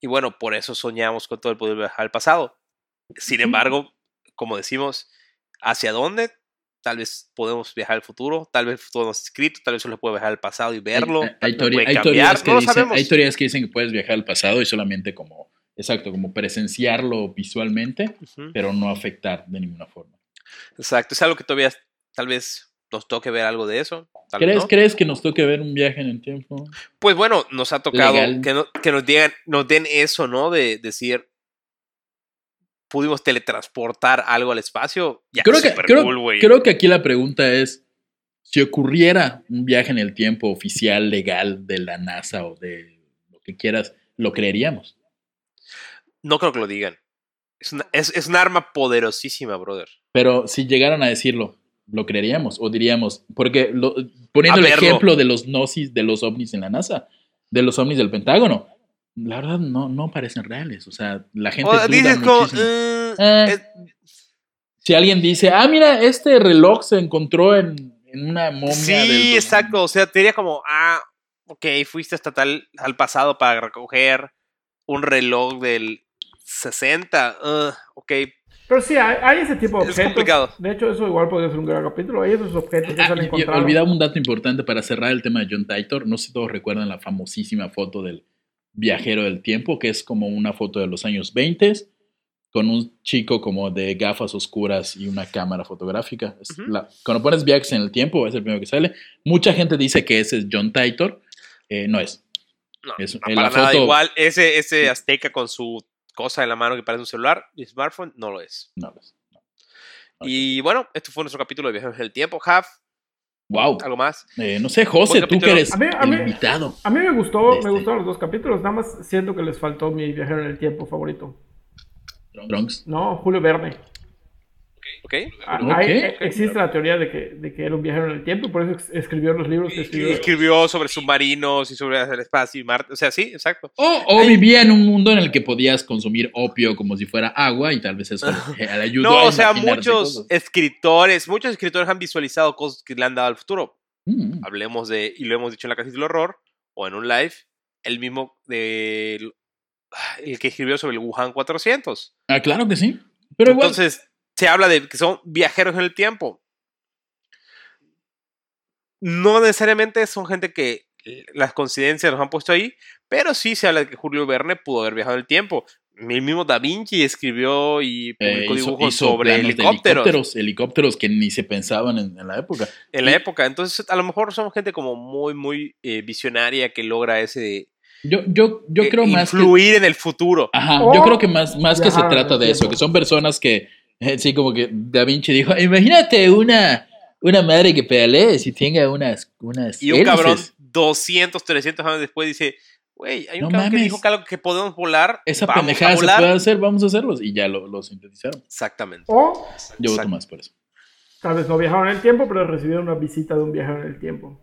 y bueno, por eso soñamos con todo el poder viajar al pasado. Sin embargo, como decimos, ¿hacia dónde? Tal vez podemos viajar al futuro, tal vez el futuro no está escrito, tal vez solo puede viajar al pasado y verlo. Hay, teorías que no dicen, sabemos. hay teorías que dicen que puedes viajar al pasado y solamente como, exacto, como presenciarlo visualmente, pero no afectar de ninguna forma. Exacto, es algo que todavía tal vez nos toque ver algo de eso. tal ¿Crees, no. ¿Crees que nos toque ver un viaje en el tiempo? Pues bueno, nos ha tocado Legal. que, no- que nos, digan, nos den eso, ¿no? De decir, pudimos teletransportar algo al espacio. Ya, Creo que, creo, cool, güey. creo que aquí la pregunta es, si ocurriera un viaje en el tiempo oficial, legal, de la NASA o de lo que quieras, ¿lo creeríamos? No creo que lo digan. Es, una- es, es un arma poderosísima, brother. Pero si llegaran a decirlo, ¿lo creeríamos? O diríamos, porque lo- poniendo A el verlo. ejemplo de los gnosis, de los ovnis en la NASA, de los ovnis del Pentágono, la verdad no, no parecen reales. O sea, la gente O duda dices como, muchísimo. "Mm, Eh, es- Si alguien dice, ah, mira, este reloj se encontró en, en una momia del sí, dos- exacto. O sea, te diría como, ah, ok, fuiste hasta tal al pasado para recoger un reloj del 60. ah, ok, Pero sí, hay, hay ese tipo de Es objetos. complicado. De hecho, eso igual podría ser un gran capítulo. Hay esos objetos que se Ah, han y- y encontrado. olvidaba un dato importante para cerrar el tema de John Titor. No sé si todos recuerdan la famosísima foto del viajero del tiempo, que es como una foto de los años 20 con un chico como de gafas oscuras y una cámara fotográfica. La- cuando pones viajes en el tiempo, es el primero que sale. Mucha gente dice que ese es John Titor. Eh, no es. no, Es- no, para la nada foto- igual. Ese, ese azteca con su cosa en la mano que parece un celular y smartphone, no lo es. No lo es. no. Y bueno, esto fue nuestro capítulo de Viajes en el Tiempo. Jav, Wow. ¿algo más? Eh, no sé, José, tú que eres A mí- a el mí- invitado. A mí me gustó, Este. me gustaron los dos capítulos. Nada más siento que les faltó mi viajero en el tiempo favorito. Trunks. No, Julio Verne. ¿Ok? Ah, Ok. hay- existe la teoría de que, de que era un viajero en el tiempo y por eso escribió los libros que escribió. escribió sobre submarinos y sobre el espacio y Marte. O sea, sí, exacto. O, o vivía en un mundo en el que podías consumir opio como si fuera agua y tal vez eso le, ayudó No, a o sea, muchos cosas. escritores, muchos escritores han visualizado cosas que le han dado al futuro. Mm, Hablemos de, y lo hemos dicho en la Casa del Horror o en un live, el mismo de el que escribió sobre el Wuhan 400. Ah, claro que sí. Pero igual, Entonces, se habla de que son viajeros en el tiempo. No necesariamente son gente que eh, las coincidencias los han puesto ahí, pero sí se habla de que Julio Verne pudo haber viajado en el tiempo. El mismo Da Vinci escribió y eh, publicó hizo, dibujos hizo sobre helicópteros, helicópteros. Helicópteros que ni se pensaban en, en la época. en la época. Entonces, a lo mejor somos gente como muy, muy eh, visionaria que logra ese Yo, yo, yo eh, creo más que... influir en el futuro. Ajá, yo creo que más, más que se trata de eso, que son personas que, eh, sí, como que Da Vinci dijo, imagínate una, una madre que pedalee si tenga unas, unas Y un cabrón hélices". 200, 300 años después dice, güey, hay un No cabrón que mames. dijo que, algo que podemos volar. Esa vamos pendejada a se puede hacer, vamos a hacerlos. Y ya lo, lo sintetizaron. Exactamente. O Yo voto más por eso. tal vez no viajaron en el tiempo, pero recibieron una visita de un viajero en el tiempo.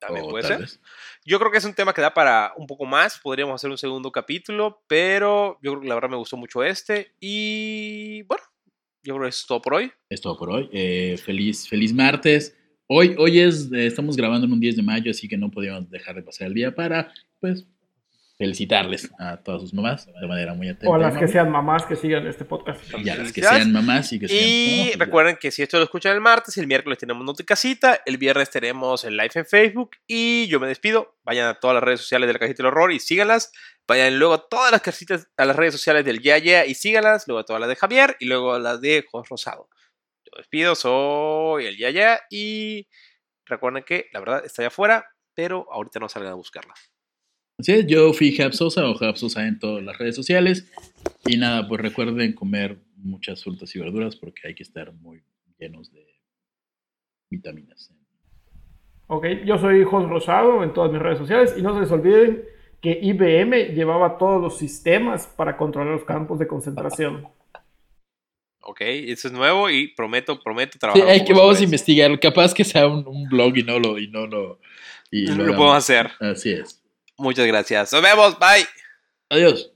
También O puede tal ser. vez. Yo creo que es un tema que da para un poco más. Podríamos hacer un segundo capítulo, pero yo creo que la verdad me gustó mucho este. Y bueno, yo creo que es todo por hoy. Es todo por hoy. Eh, feliz, feliz martes. Hoy, hoy es, eh, estamos grabando en un 10 de mayo, así que no podíamos dejar de pasar el día para, pues, felicitarles a todas sus mamás de manera muy atenta. O a las que sean mamás que sigan este podcast. Y a las que sean mamás y que sean... Y no, recuerden que si esto lo escuchan el martes, el miércoles tenemos Noti Casita, el viernes tenemos el live en Facebook y yo me despido. Vayan a todas las redes sociales de la Cajita del Horror y síganlas. Vayan luego a todas las casitas, a las redes sociales del Yeah Yeah y síganlas. Luego a todas las de Javier y luego a las de Jos Rosado. Yo me despido, soy el Yeah Yeah y recuerden que la verdad está allá afuera, pero ahorita no salgan a buscarla. Así es, yo fui Sosa o Sosa en todas las redes sociales. Y nada, pues recuerden comer muchas frutas y verduras porque hay que estar muy llenos de vitaminas. Ok, yo soy Jos Rosado en todas mis redes sociales y no se les olviden que IBM llevaba todos los sistemas para controlar los campos de concentración. Ok, eso es nuevo y prometo, prometo Sí, trabajar. hay un que vamos a investigar. Capaz que sea un, un blog y no lo... Y no lo, y Lo hagamos. podemos hacer. Así es. Muchas gracias. Nos vemos. Bye. Adiós.